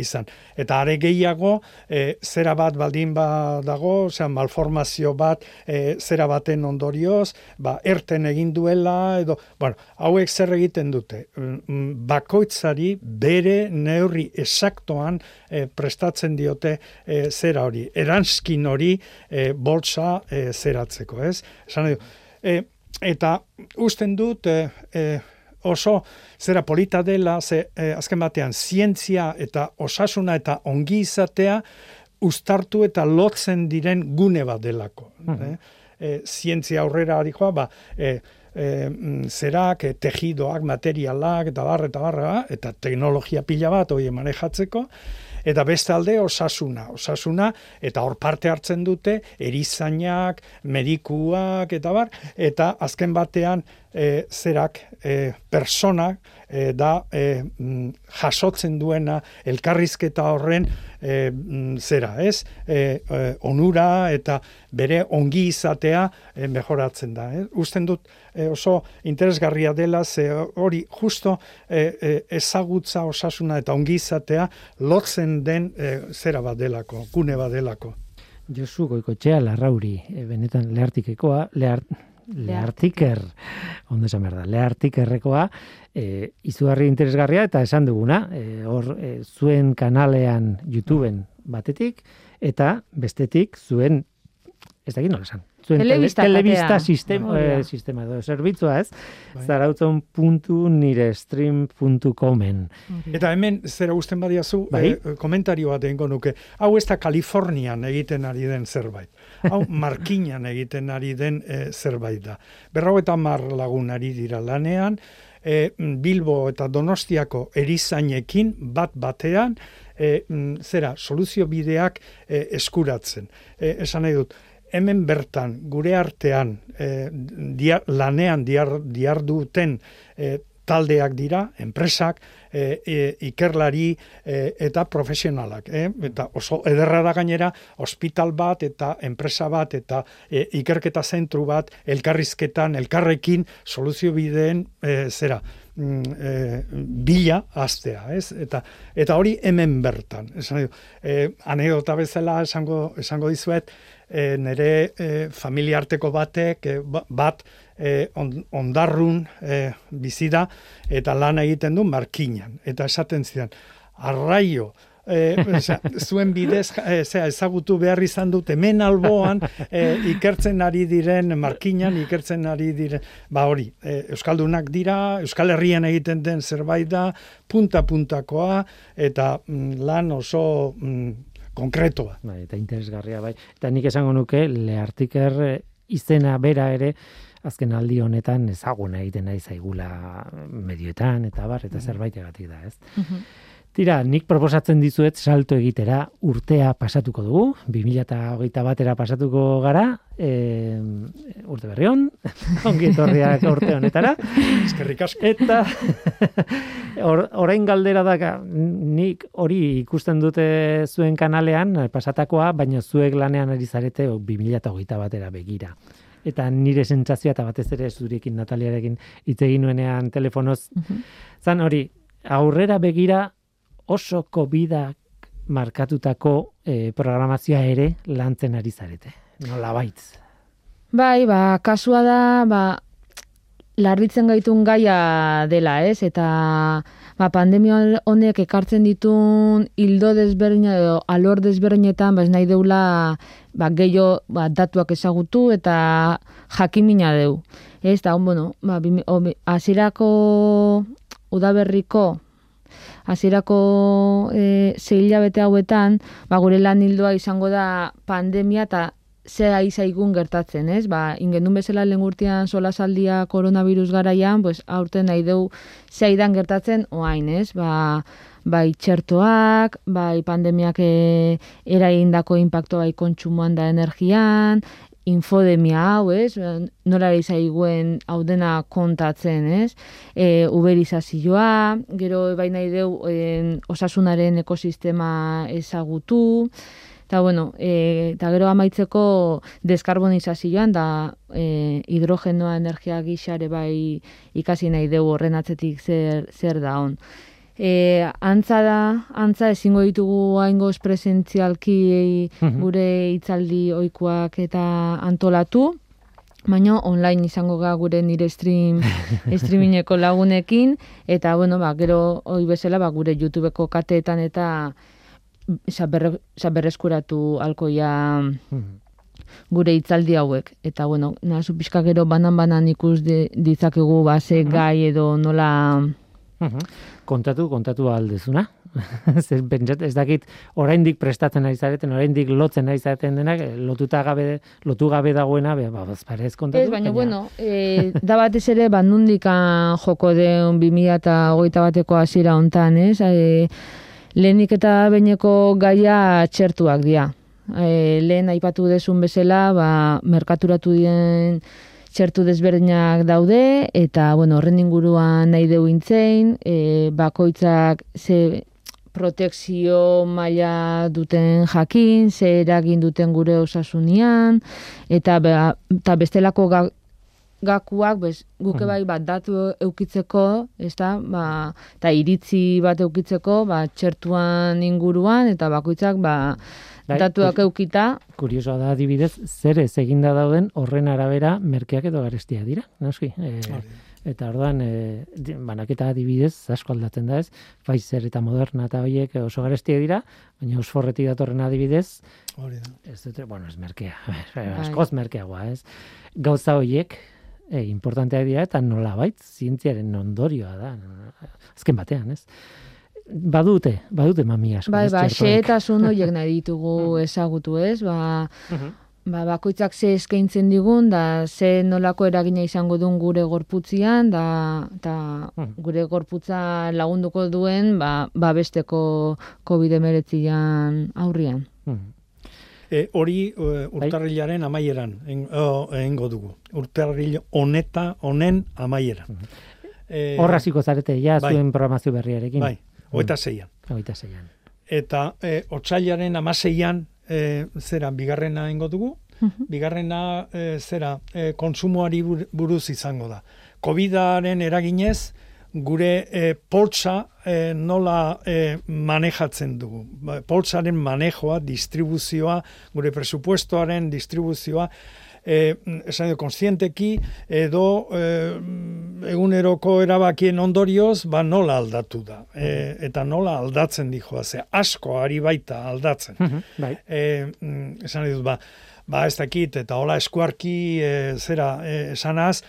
Speaker 4: izan. Eta are gehiago, e, zera bat baldin ba dago, osea malformazio bat e, zera baten ondorioz, ba erten egin duela edo, bueno, hauek zer egiten dute. Mm, mm, bakoitzari bere neurri esaktoan e, prestatzen diote e, zera hori. Eranskin hori e, boltsa e, zeratzeko, ez? Esan edo, e, eta usten dut e, e, oso zera polita dela, ze eh, azken batean zientzia eta osasuna eta ongi izatea ustartu eta lotzen diren gune bat delako. Mm zientzia aurrera adikoa, ba, e, zerak, e, tejidoak, materialak, eta barra, eta barra, eta teknologia pila bat hori manejatzeko, eta beste alde osasuna, osasuna, eta hor parte hartzen dute, erizainak, medikuak, eta bar, eta azken batean, e, zerak e, personak e, da e, jasotzen duena elkarrizketa horren e, zera, ez? E, onura eta bere ongi izatea e, mejoratzen da. Eh? Usten dut oso interesgarria dela ze hori justo ezagutza osasuna eta ongi izatea lotzen den zera bat delako, gune bat delako.
Speaker 1: Josu goikotxea larrauri, benetan lehartikekoa, lehart, lehartiker, ondo esan behar da, lehartikerrekoa, e, izugarri interesgarria eta esan duguna, e, hor e, zuen kanalean YouTubeen batetik, eta bestetik zuen, ez da nola esan, zuen
Speaker 3: Telebista
Speaker 1: telebista sistema, eh, sistema edo zerbitzua ez,
Speaker 4: Bai.
Speaker 1: zarautzon.nirestream.comen.
Speaker 4: Eta hemen zera usten badiazu,
Speaker 1: Bai.
Speaker 4: eh, komentario bat egingo nuke. Hau ez da Kalifornian egiten ari den zerbait. Hau Markinan egiten ari den eh, zerbait da. Berrau eta mar lagun ari dira lanean, eh, Bilbo eta Donostiako erizainekin bat batean, mm, zera, soluzio bideak eh, eskuratzen. Eh, esan nahi dut, hemen bertan, gure artean, eh, dia, lanean diar, diarduten eh, taldeak dira, enpresak, e, e, ikerlari e, eta profesionalak. Eh? Eta oso ederra da gainera, ospital bat eta enpresa bat eta e, ikerketa zentru bat elkarrizketan, elkarrekin soluzio bideen e, zera mm, e, bila astea, ez? Eta eta hori hemen bertan. Esan e, anekdota bezala esango esango dizuet, e, nire e, familia arteko batek e, ba- bat e, on, ondarrun e, bizi da eta lan egiten du markinan eta esaten zidan arraio E, osea, [laughs] zuen bidez e, zera, ezagutu behar izan dut hemen alboan e, ikertzen ari diren markinan ikertzen ari diren ba hori e, euskaldunak dira Euskal Herrian egiten den zerbait da punta puntakoa eta mm, lan oso mm, konkretoa
Speaker 1: Bai, eta interesgarria bai. Eta nik esango nuke lehartiker eh, izena bera ere azken aldi honetan ezaguna egiten nahi zaigula medioetan eta bar eta zerbaitegatik da, ez? Tira, nik proposatzen dizuet salto egitera urtea pasatuko dugu, 2008 batera pasatuko gara, e, urte berrion, [laughs] ongi etorriak urte honetara, [laughs]
Speaker 4: eskerrik asko
Speaker 1: Eta [laughs] or, orain galdera da nik hori ikusten dute zuen kanalean pasatakoa, baina zuek lanean ari zarete o, 2008 batera begira. Eta nire sentsazioa eta batez ere zurekin Nataliarekin hitz egin nuenean telefonoz, zan hori, aurrera begira oso covidak markatutako eh, programazioa ere lantzen ari zarete. Nola baitz.
Speaker 3: Bai, ba, kasua da, ba, larritzen gaitun gaia dela, ez? Eta ba, pandemia honek ekartzen ditun hildo desberdina edo alor desberdinetan, ba, nahi deula ba, gehiago ba, datuak ezagutu eta jakimina deu. Ez, da, bueno, ba, bimi- o- bi- hasierako udaberriko hasierako e, sei hilabete hauetan, ba, gure lan hildoa izango da pandemia eta ze ari zaigun gertatzen, ez? Ba, ingendun bezala lehen urtean solasaldia koronavirus garaian, pues, aurten nahi deu ze gertatzen oain, ez? Ba, bai txertoak, bai pandemiak e, eraindako impacto bai kontsumoan da energian, infodemia hau, ez? Nola ari zaiguen hau dena kontatzen, ez? E, uberizazioa, gero bai nahi deu e, osasunaren ekosistema ezagutu, eta bueno, e, eta gero amaitzeko deskarbonizazioan da e, hidrogenoa energia gixare bai ikasi nahi deu horren atzetik zer, zer da on. E, antza da, antza ezingo ditugu haingoz presentzialki gure hitzaldi ohikoak eta antolatu, baina online izango ga gure nire stream [laughs] streamingeko lagunekin eta bueno, ba, gero hoi bezala ba, gure YouTubeko kateetan eta saber, saberreskuratu alkoia gure hitzaldi hauek eta bueno, nazu pixka gero banan-banan ikus de, ditzakegu ba, ze gai edo nola
Speaker 1: Mhm. Kontatu, kontatu aldezuna. [laughs] Zer pentsat, ez dakit oraindik prestatzen ari zareten, oraindik lotzen ari zareten denak, lotuta gabe, lotu gabe dagoena, be, ba, bazparez kontatu.
Speaker 3: Ez, baina, bueno, e, da batez ere, ba, nundikan joko deun 2000 eta hogeita bateko hasiera hontan, ez? E, lehenik eta beineko gaia txertuak dira. E, lehen aipatu desun bezala, ba, merkaturatu diren txertu desberdinak daude, eta, bueno, horren inguruan nahi deu intzein, e, bakoitzak ze protekzio maila duten jakin, ze eragin duten gure osasunian, eta, ba, eta bestelako gakuak, bez, guke bai bat datu eukitzeko, ez da, ba, eta iritzi bat eukitzeko, ba, txertuan inguruan, eta bakoitzak, ba,
Speaker 1: Bai,
Speaker 3: datuak eukita,
Speaker 1: Kuriosoa da adibidez, zer ez eginda dauden horren arabera merkeak edo garestia dira, noski. E, eta orduan, e, banaketa adibidez, asko aldatzen da ez, Pfizer eta Moderna eta horiek oso garestia dira, baina Oxforretik datorren adibidez,
Speaker 4: Hori da.
Speaker 1: ez dute, bueno, ez merkea, [laughs]
Speaker 3: Bai.
Speaker 1: askoz merkeagoa, ez. Gauza horiek, e, importanteak dira eta nolabait zientziaren ondorioa da, azken batean, ez. Badute, badute mami asko.
Speaker 3: bai, ba, xehetasun [laughs] horiek nahi ditugu ezagutu, ez, ba,
Speaker 1: Mhm.
Speaker 3: ba, bakoitzak ze eskaintzen digun, da ze nolako eragina izango duen gure gorputzian, da, eta
Speaker 1: Mhm.
Speaker 3: gure gorputza lagunduko duen, ba, babesteko COVID-19 aurrian.
Speaker 1: Mhm.
Speaker 4: E, hori e, urtarrilaren amaieran egingo dugu. Urtarril honeta honen amaieran. E,
Speaker 1: Hor hasiko zarete ja
Speaker 4: bai.
Speaker 1: zuen programazio berriarekin.
Speaker 4: Bai, hogeita zeian.
Speaker 1: Hogeita zeian.
Speaker 4: Eta e, otsailaren amaseian e, zera bigarrena egingo dugu, bigarrena e, zera e, konsumoari bur- buruz izango da. Covidaren eraginez gure e, poltsa e, nola e, manejatzen dugu. Ba, Poltsaren manejoa, distribuzioa, gure presupuestoaren distribuzioa, e, esan edo, konstienteki edo e, eguneroko erabakien ondorioz, ba nola aldatu da. E, eta nola aldatzen dijoa, ze asko ari baita aldatzen.
Speaker 1: Mhm, Bai.
Speaker 4: mm, esan nahi dut, ba, ba ez dakit, eta hola eskuarki e, zera esanaz,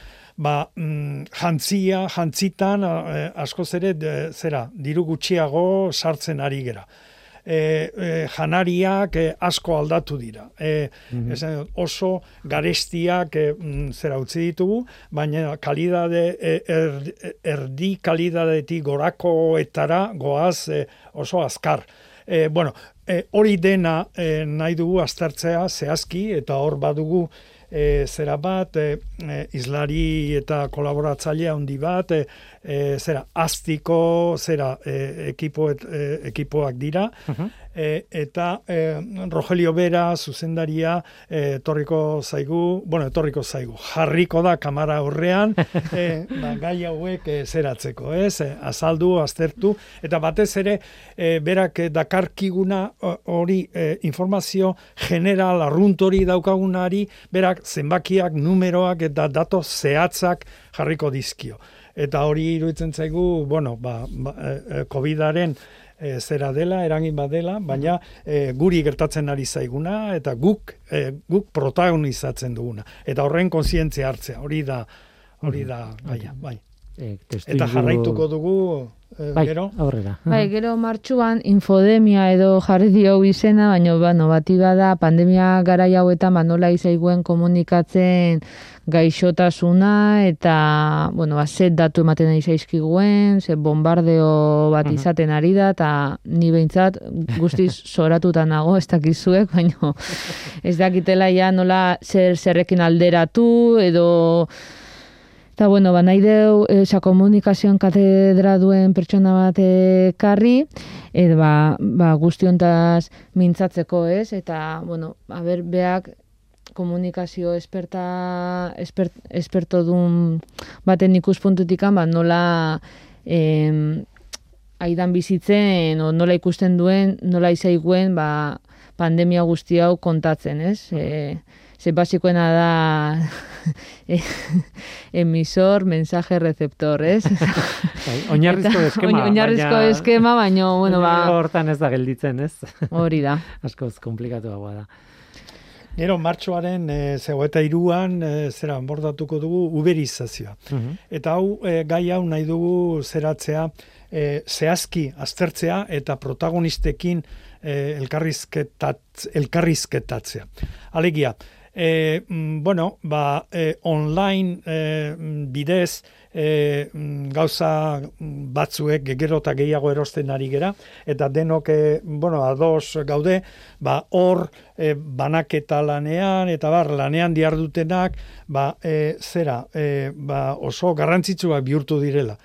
Speaker 4: ba, mm, jantzia, jantzitan, e, askoz ere, zera, diru gutxiago sartzen ari gera. E, e, janariak e, asko aldatu dira. E, esan dut, oso garestiak e, mm, zera utzi ditugu, baina kalidade, e, er, erdi kalidadetik gorakoetara goaz e, oso azkar. E, bueno, e, hori dena e, nahi dugu aztertzea zehazki eta hor badugu e, zera bat, e, e, izlari eta kolaboratzailea handi bat, e, e, zera, aztiko, zera, e, ekipoet, e, ekipoak dira, e, eta e, Rogelio Bera, zuzendaria, e, etorriko zaigu, bueno, etorriko zaigu, jarriko da kamara horrean, [laughs] e, ba, gai hauek e, zeratzeko, ez? Azaldu, aztertu, eta batez ere, e, berak dakarkiguna hori e, informazio general arrunt hori daukagunari, berak zenbakiak, numeroak eta dato zehatzak jarriko dizkio. Eta hori iruditzen zaigu, bueno, ba, ba, e, COVID-aren e, zera dela, eragin badela, baina e, guri gertatzen ari zaiguna eta guk e, guk protagonizatzen duguna. Eta horren kontzientzia hartzea, hori da hori da gaia, bai.
Speaker 1: E, testu
Speaker 4: Eta jarraituko dugu e,
Speaker 1: bai,
Speaker 4: gero.
Speaker 1: aurrera.
Speaker 3: Bai, gero martxuan infodemia edo jarri dio izena, baina bueno, bati bada pandemia garai hauetan ba nola izaiguen komunikatzen gaixotasuna eta bueno, ba, ze datu ematen ari zaizkiguen, ze bombardeo bat izaten ari da eta ni behintzat guztiz [laughs] soratuta nago, ez dakizuek, baina [laughs] ez dakitela ja nola zer zerrekin alderatu edo Eta bueno, ba, nahi deu, esa komunikazioan katedra duen pertsona bat ekarri, edo ba, ba guztiontaz mintzatzeko, ez? Eta, bueno, a ber, beak komunikazio esperta, espert, esperto dun baten ikuspuntutik ba, nola em, aidan bizitzen, o nola ikusten duen, nola izaiguen, ba, pandemia guzti hau kontatzen, ez? E, ze basikoena da [laughs] e, emisor, mensaje, receptor, ez?
Speaker 1: Bai, oinarrizko eskema.
Speaker 3: oin- Oinarrizko
Speaker 1: baina-
Speaker 3: eskema, baina, bueno, ba, [laughs]
Speaker 1: Hortan ez da gelditzen, ez?
Speaker 3: hori da. [laughs]
Speaker 1: Askoz komplikatuagoa da.
Speaker 4: Gero martxoaren e, zego eta iruan e, zera bordatuko dugu uberizazioa.
Speaker 1: Mhm.
Speaker 4: Eta hau e, gai hau nahi dugu zeratzea e, zehazki aztertzea eta protagonistekin e, elkarrizketat, elkarrizketatzea. Alegia, e, bueno, ba, e, online e, bidez e, gauza batzuek gero eta gehiago erosten ari gera, eta denok, e, bueno, ados gaude, ba, hor e, banaketa lanean, eta bar, lanean diardutenak, ba, e, zera, e, ba, oso garrantzitsua bihurtu direla.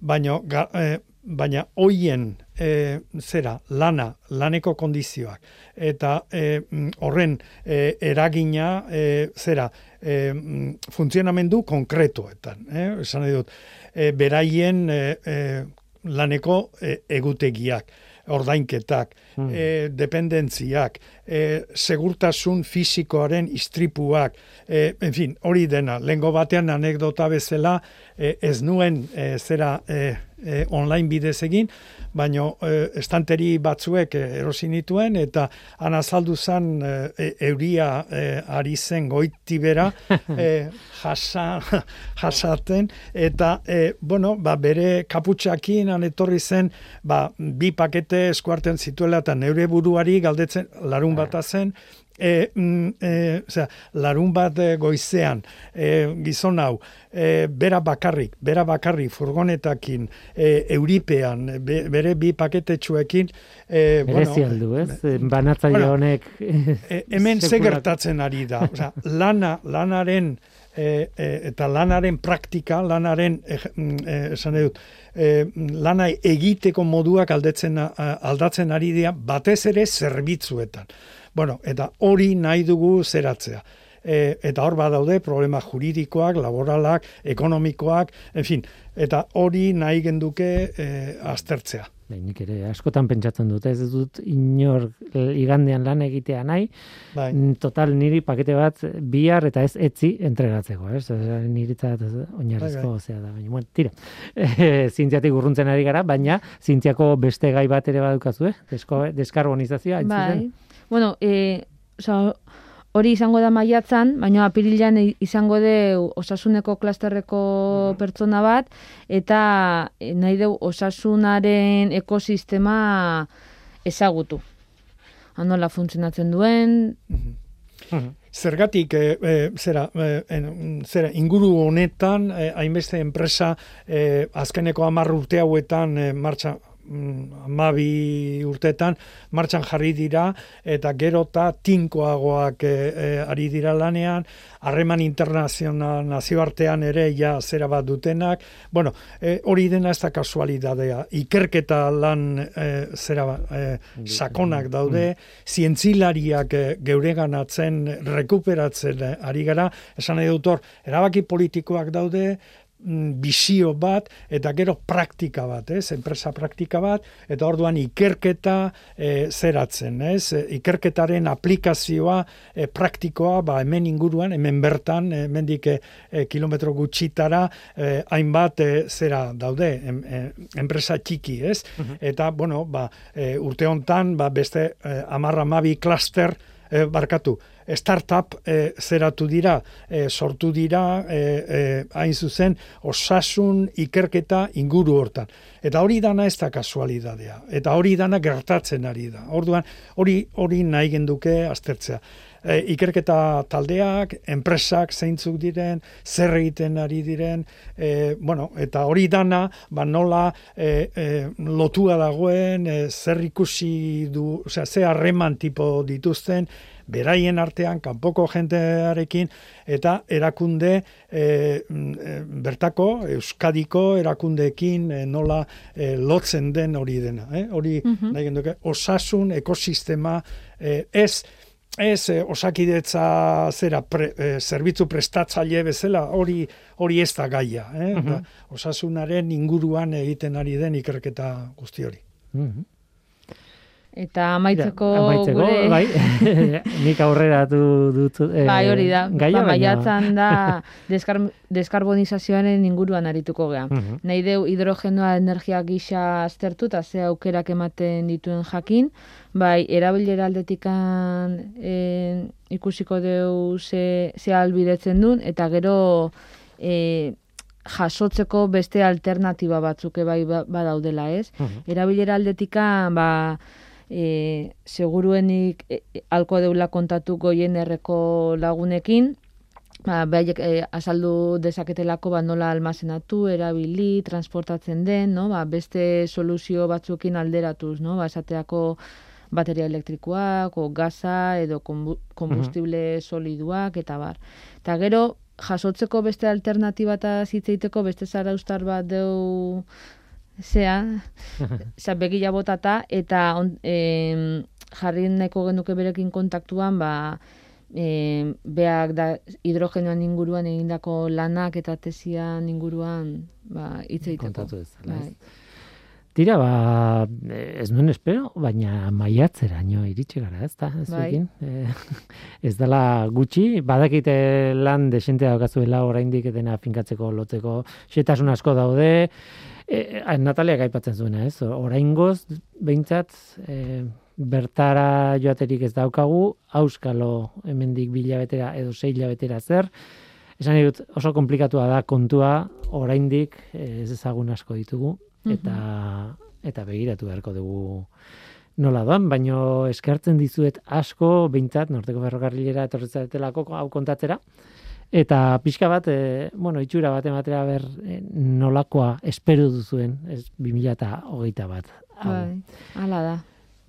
Speaker 4: Baina, e, baina hoien e, zera, lana, laneko kondizioak, eta e, horren e, eragina, e, zera, e, funtzionamendu konkretuetan, eh? esan dut, e, beraien e, e, laneko e, egutegiak, ordainketak, hmm. e, dependentziak, e, segurtasun fisikoaren istripuak, e, en fin, hori dena, lengo batean anekdota bezala, e, ez nuen e, zera e, e, online bidez egin, baino e, estanteri batzuek e, erosi nituen eta han azaldu zen e, euria e, ari zen goitibera [laughs] e, jasa, jasaten eta e, bueno, ba, bere kaputxakin han etorri zen ba, bi pakete eskuarten zituela eta neure buruari galdetzen larun bat zen e, mm, e, osea, larun bat e, goizean e, gizon hau e, bera bakarrik, bera bakarrik furgonetakin e, euripean bere bi paketetxuekin
Speaker 1: e, bueno, aldu, ez? E, Banatzaile bueno, honek
Speaker 4: e, hemen segertatzen ari da osea, lana, lanaren e, e, eta lanaren praktika, lanaren e, esan dut, e, lana egiteko moduak aldatzen, aldatzen ari dira batez ere zerbitzuetan. Bueno, eta hori nahi dugu zeratzea. E, eta hor badaude problema juridikoak, laboralak, ekonomikoak, en fin, eta hori nahi genduke e, aztertzea.
Speaker 1: Bai, nik ere askotan pentsatzen dut, ez dut inor igandean lan egitea nahi, bai. total niri pakete bat bihar eta ez etzi entregatzeko, ez? Niritzat oinarrizko bai, bai. da, baina, bueno, tira. [laughs] E, zintziatik urruntzen ari gara, baina zintziako beste gai bat ere badukazu, eh? Desko, deskarbonizazioa,
Speaker 3: bai bueno, e, oza, hori izango da maiatzan, baina apirilean izango de osasuneko klasterreko mhm. pertsona bat, eta e, nahi deu osasunaren ekosistema ezagutu. Anola funtzionatzen duen.
Speaker 4: Mhm. Mhm. Zergatik, e, e, zera, e, zera, inguru honetan, hainbeste enpresa, e, azkeneko amarr urte hauetan, e, martxa, amabi urtetan martxan jarri dira eta gero eta tinkoagoak e, ari dira lanean, harreman internazional nazioartean ere ja zera bat dutenak, bueno, e, hori dena ez da kasualidadea, ikerketa lan e, zera e, sakonak daude, mm. zientzilariak e, geureganatzen, rekuperatzen ari gara, esan nahi dut erabaki politikoak daude, Mm, bizio bat eta gero praktika bat, ez? Enpresa praktika bat eta orduan ikerketa e, zeratzen, ez? E, ikerketaren aplikazioa e, praktikoa ba hemen inguruan, hemen bertan, hemendik e, kilometro gutxitara e, hainbat e, zera daude, em, e, enpresa txiki, ez? Mhm. Eta bueno, ba urte hontan ba beste e, 10 12 cluster e, barkatu startup e, zeratu dira, e, sortu dira, e, e, hain zuzen, osasun ikerketa inguru hortan. Eta hori dana ez da kasualidadea. Eta hori dana gertatzen ari da. Orduan, hori hori nahi genduke aztertzea. E, ikerketa taldeak, enpresak zeintzuk diren, zer egiten ari diren, e, bueno, eta hori dana, ba nola e, e, lotua dagoen, e, zer ikusi du, osea, ze harreman tipo dituzten, beraien artean kanpoko jentearekin eta erakunde e, bertako euskadiko erakundeekin nola e, lotzen den hori dena eh? hori mm nahi genduke osasun ekosistema e, ez ez e, osakidetza zera pre, e, zerbitzu prestatzaile bezala hori hori ez da gaia eh? Mhm. osasunaren inguruan egiten ari den ikerketa guzti hori mm
Speaker 3: Eta amaitzeko,
Speaker 1: amaitzeko gure... bai, [laughs] nik aurrera du, dut
Speaker 3: eh, bai, hori da, gaia, ba, maiatzan da [laughs] deskar, deskarbonizazioaren inguruan arituko gea. Uh Nahi deu hidrogenoa energia gisa aztertu eta ze aukerak ematen dituen jakin, bai, erabilera aldetikan e, ikusiko deu ze, ze albidetzen duen, eta gero e, jasotzeko beste alternatiba batzuke bai ba, badaudela, ez? Uh Erabilera aldetikan, ba, e, seguruenik e, e, alko deula kontatu goien erreko lagunekin, ba, behaiek e, azaldu dezaketelako ba, nola almazenatu, erabili, transportatzen den, no? ba, beste soluzio batzuekin alderatuz, no? ba, esateako bateria elektrikoak, o gaza, edo kombustible soliduak, eta bar. Eta gero, jasotzeko beste alternatiba eta zitzeiteko beste zara bat deu zea, [laughs] zea begila botata, eta on, e, jarri neko genuke berekin kontaktuan, ba, e, beak da hidrogenoan inguruan egindako lanak eta tesian inguruan ba, itzeiteko.
Speaker 1: Kontatu ez, bai. Tira, ba, ez nuen espero, baina maiatzera nio iritsi gara, ez da? Ez, bai. e, [laughs] ez dela gutxi, badakite lan desente daukazuela oraindik dena finkatzeko lotzeko xetasun asko daude, e, Natalia gaipatzen zuena, ez? Orain goz, behintzat, e, bertara joaterik ez daukagu, auskalo hemendik bilabetera edo sei betera zer, Esan dut oso komplikatua da kontua, oraindik ez ezagun asko ditugu, eta eta begiratu beharko dugu nola doan, baino eskertzen dizuet asko beintzat norteko ferrokarrilera etorretzaetelako hau kontatzera eta pixka bat e, bueno, itxura bat ematera ber e, nolakoa espero duzuen ez 2021 bat.
Speaker 3: Bai, hala da.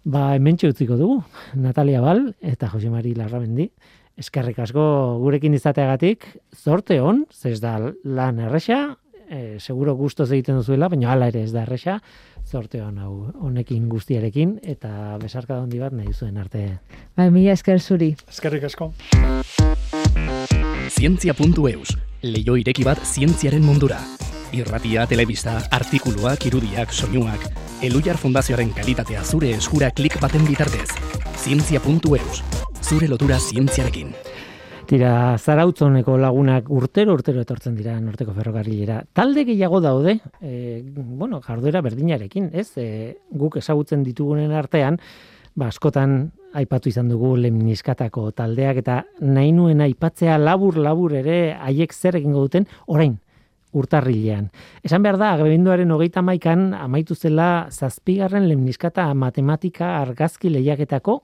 Speaker 1: Ba, hementxe utziko dugu, Natalia Bal eta Jose Mari Larramendi. Eskerrik asko gurekin izateagatik, zorte on, zez da lan erresa, e, seguro gustoz egiten duzuela, baina hala ere ez da erresa, zorte hon hau honekin guztiarekin eta besarka handi bat nahi zuen arte.
Speaker 3: Bai, mila esker zuri.
Speaker 4: Eskerrik asko.
Speaker 5: Zientzia.eus, leio ireki bat zientziaren mundura. Irratia, telebista, artikuluak, irudiak, soinuak, Elujar Fundazioaren kalitatea zure eskura klik baten bitartez. Zientzia.eus, zure lotura zientziarekin.
Speaker 1: Tira, zarautzoneko lagunak urtero urtero etortzen dira norteko ferrokarrilera. Talde gehiago daude, e, bueno, jarduera berdinarekin, ez? E, guk ezagutzen ditugunen artean, ba, askotan aipatu izan dugu lemniskatako taldeak eta nahi nuen aipatzea labur labur ere haiek zer egingo duten orain urtarrilean. Esan behar da, agebenduaren hogeita maikan amaitu zela zazpigarren lemniskata matematika argazki lehiaketako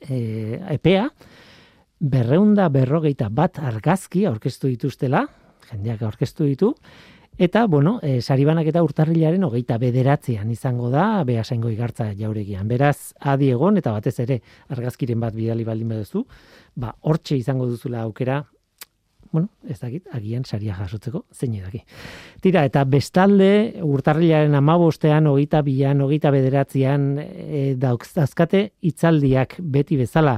Speaker 1: e, epea, berreunda berrogeita bat argazki aurkeztu dituztela, jendeak aurkeztu ditu, eta, bueno, e, saribanak eta urtarrilaren hogeita bederatzean izango da, beha zaingo igartza jauregian. Beraz, adi egon, eta batez ere, argazkiren bat bidali baldin baduzu, ba, hortxe izango duzula aukera, bueno, ez dakit, agian saria jasotzeko, zein edaki. Tira, eta bestalde, urtarrilaren amabostean, hogeita bian, hogeita bederatzean, e, dauzkate, itzaldiak beti bezala,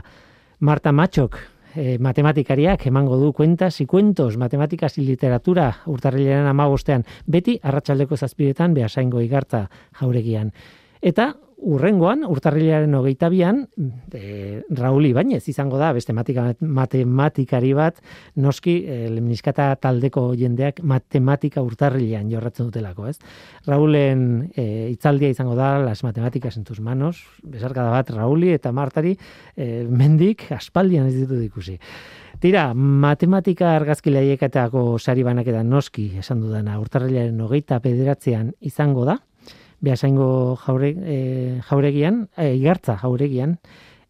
Speaker 1: Marta Machok, e, matematikariak emango du kuentas y cuentos, matemáticas y literatura urtarrilaren amabostean, beti arratsaldeko zazpidetan behasaingo igartza jauregian. Eta urrengoan, urtarrilaren hogeita bian, e, Rauli Ibanez izango da, beste matematikari bat, noski, e, taldeko jendeak matematika urtarrilean jorratzen dutelako, ez? Raulen e, itzaldia izango da, las matemáticas en tus manos, besarkada bat Rauli eta Martari, e, mendik, aspaldian ez ditut ikusi. Tira, matematika argazki lehiekatako sari banaketan noski, esan dudana, urtarrilaren hogeita pederatzean izango da, behasaingo jaure, e, jauregian, e, igartza jauregian,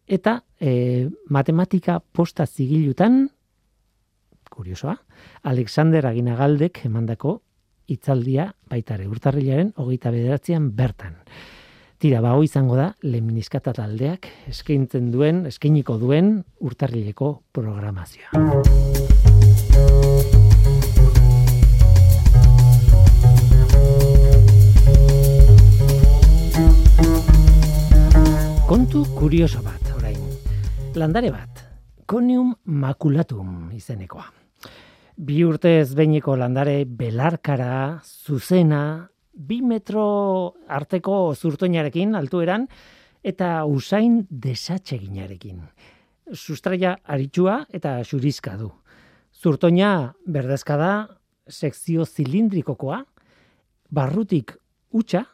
Speaker 1: eta e, matematika posta zigilutan, kuriosoa, Alexander Aginagaldek emandako itzaldia baitare urtarrilaren hogeita bederatzean bertan. Tira, ba, izango da, lemniskata taldeak eskaintzen duen, eskainiko duen urtarrileko programazioa. Kontu kurioso bat, orain. Landare bat, Conium maculatum izenekoa. Bi urtez beineko landare belarkara, zuzena, bi metro arteko zurtoinarekin altueran, eta usain desatseginarekin. Sustraia aritsua eta xurizka du. Zurtoina berdezka da, sekzio zilindrikokoa, barrutik utxa,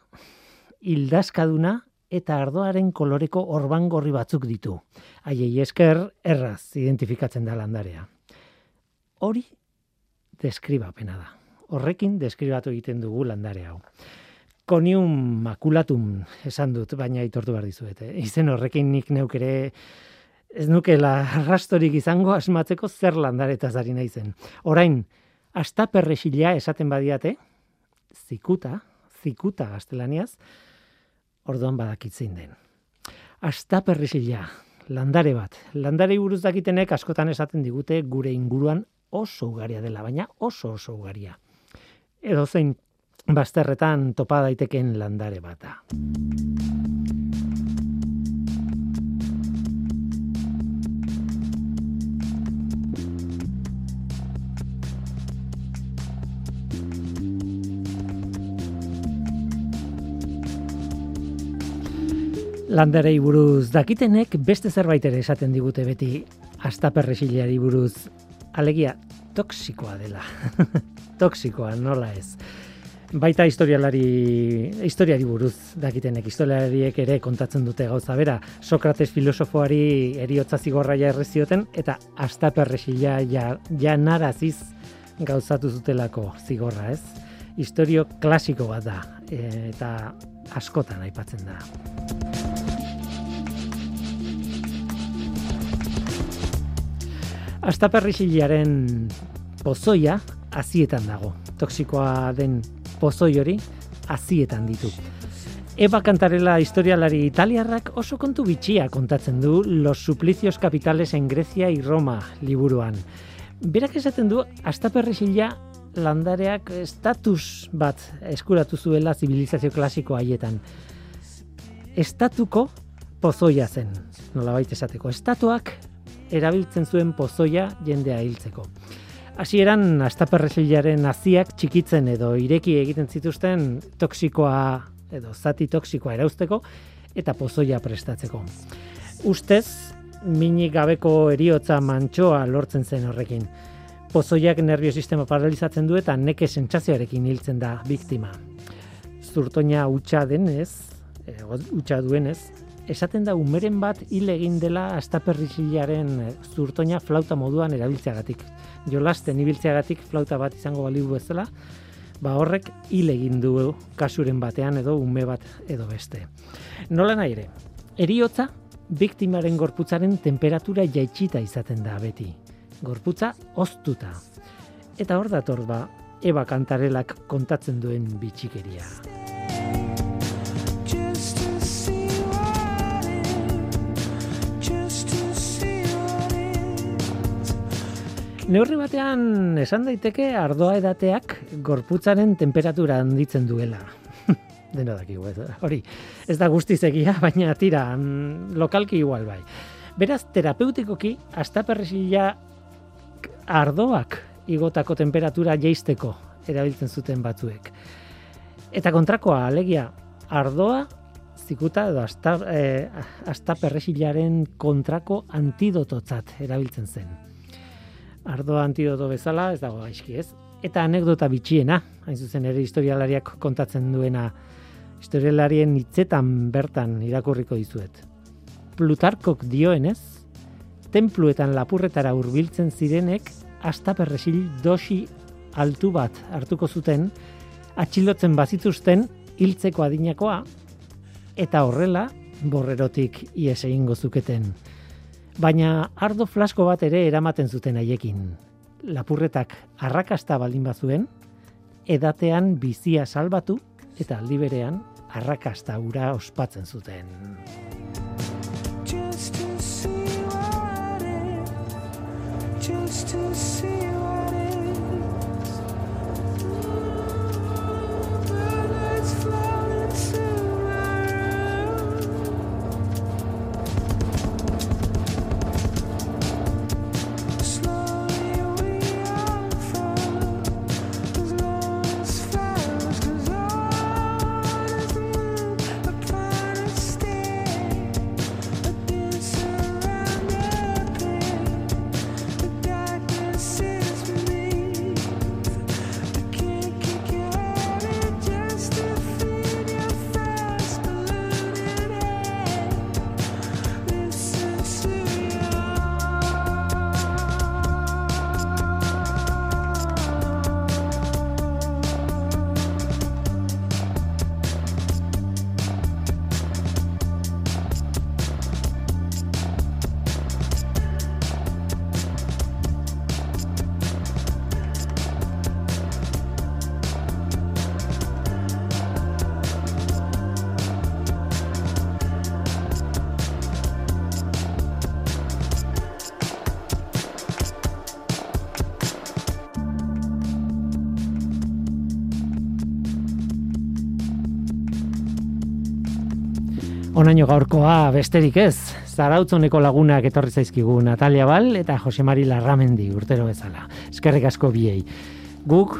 Speaker 1: hildaskaduna eta ardoaren koloreko orbangorri batzuk ditu. Haiei esker erraz identifikatzen da landarea. Hori deskribapena da. Horrekin deskribatu egiten dugu landare hau. Conium maculatum esan dut, baina aitortu behar dizuet. Eh? Izen horrekin nik neuk ere ez nukela rastorik izango asmatzeko zer landaretaz ari naizen. Orain, astaperresila esaten badiate, zikuta, zikuta gaztelaniaz, orduan badakitzein den. Astaperresila, landare bat. Landare buruz dakitenek askotan esaten digute gure inguruan oso ugaria dela, baina oso oso ugaria. Edo zein bazterretan topa daiteken landare bata. Landarei buruz dakitenek beste zerbait ere esaten digute beti astaperresiliari buruz alegia toksikoa dela. [laughs] toksikoa, nola ez. Baita historialari, historiari buruz dakitenek, historiariek ere kontatzen dute gauza bera. Sokrates filosofoari eriotza zigorra ja errezioten, eta astaperresila ja, ja naraziz gauzatu zutelako zigorra, ez? Historio klasiko bat da, eta askotan aipatzen da. Astaperrixilaren pozoia azietan dago. Toxikoa den pozoi hori azietan ditu. Eba kantarela historialari italiarrak oso kontu bitxia kontatzen du Los suplicios capitales en Grecia y Roma liburuan. Berak esaten du astaperrixila landareak estatus bat eskuratu zuela zibilizazio klasiko haietan. Estatuko pozoia zen, nola baita esateko. Estatuak erabiltzen zuen pozoia jendea hiltzeko. Hasieran astaperresilaren aziak txikitzen edo ireki egiten zituzten toksikoa edo zati toksikoa erauzteko eta pozoia prestatzeko. Ustez, minik gabeko eriotza mantxoa lortzen zen horrekin. Pozoiak nerviosistema paralizatzen du eta neke sentsazioarekin hiltzen da biktima. Zurtoina utxa denez, e, utxa duenez, esaten da umeren bat hil egin dela astaperrizilaren eh, zurtoina flauta moduan erabiltzeagatik. Jolasten ibiltzeagatik flauta bat izango baliu bezala, ba horrek hil egin du kasuren batean edo ume bat edo beste. Nola nahi ere, eriotza biktimaren gorputzaren temperatura jaitsita izaten da beti. Gorputza oztuta. Eta hor dator ba, Eba kantarelak kontatzen duen bitxikeria. Neurri batean esan daiteke ardoa edateak gorputzaren temperatura handitzen duela. [laughs] Deno dakigu, ez, hori, ez da guztiz egia, [laughs] baina tira, mm, lokalki igual bai. Beraz, terapeutikoki, astaperresila ardoak igotako temperatura jeisteko erabiltzen zuten batzuek. Eta kontrakoa, alegia, ardoa zikuta edo asta, eh, astaperresilaren kontrako antidototzat erabiltzen zen ardoa antidoto bezala, ez dago gaizki ez. Eta anekdota bitxiena, hain zuzen ere historialariak kontatzen duena, historialarien hitzetan bertan irakurriko dizuet. Plutarkok dioenez, tenpluetan lapurretara hurbiltzen zirenek, hasta perresil dosi altu bat hartuko zuten, atxilotzen bazituzten hiltzeko adinakoa, eta horrela, borrerotik ies egingo zuketen baina ardo flasko bat ere eramaten zuten haiekin. Lapurretak arrakasta baldin bazuen, edatean bizia salbatu eta aldi berean arrakasta ura ospatzen zuten. Just to see what it, just to see see Onaino gaurkoa besterik ez, zarautzoneko lagunak etorri zaizkigu Natalia Bal eta Jose Mari Larramendi urtero bezala. Eskerrik asko biei. Guk,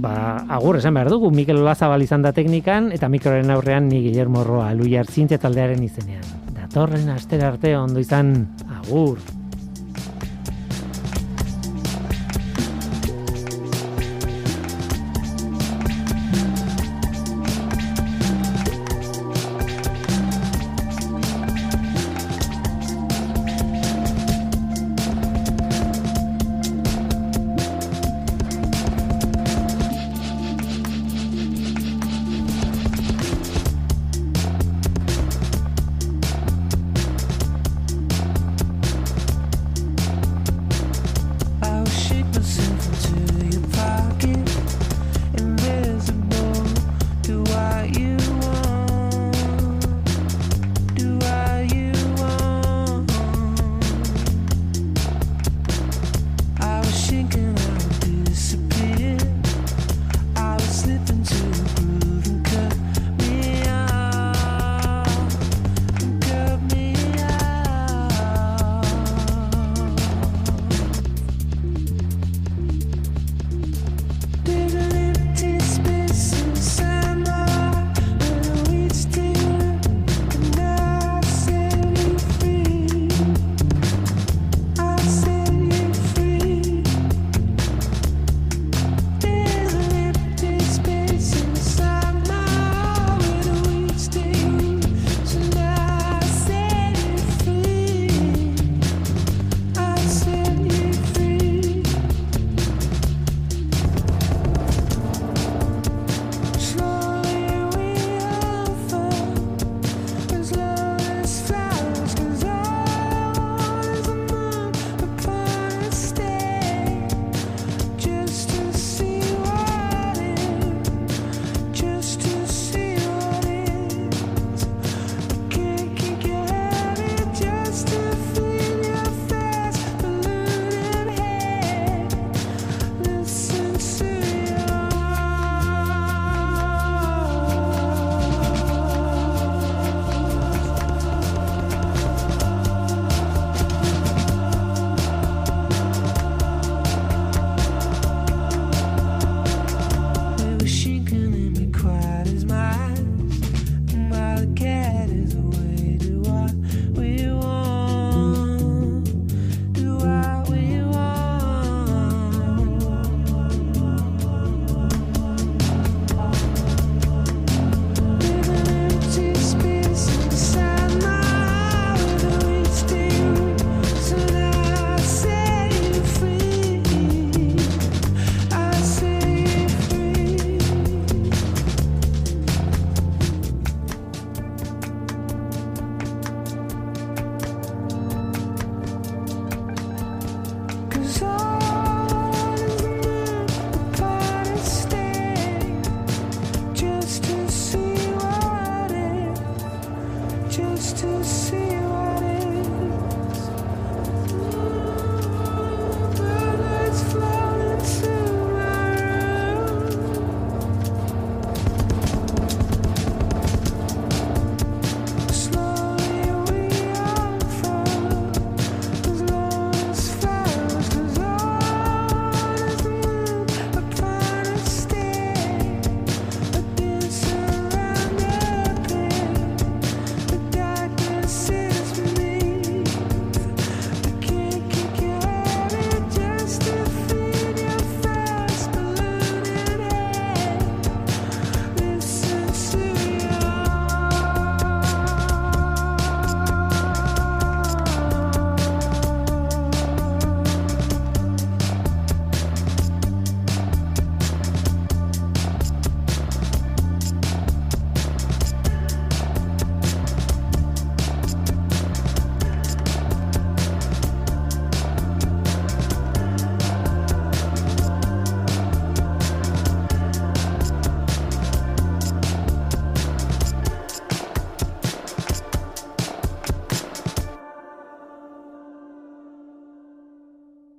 Speaker 1: ba, agur esan behar dugu, Mikel Olazabal izan da teknikan, eta mikroren aurrean ni Guillermo Roa, Luiar Zintia taldearen izenean. Datorren astera arte ondo izan, agur.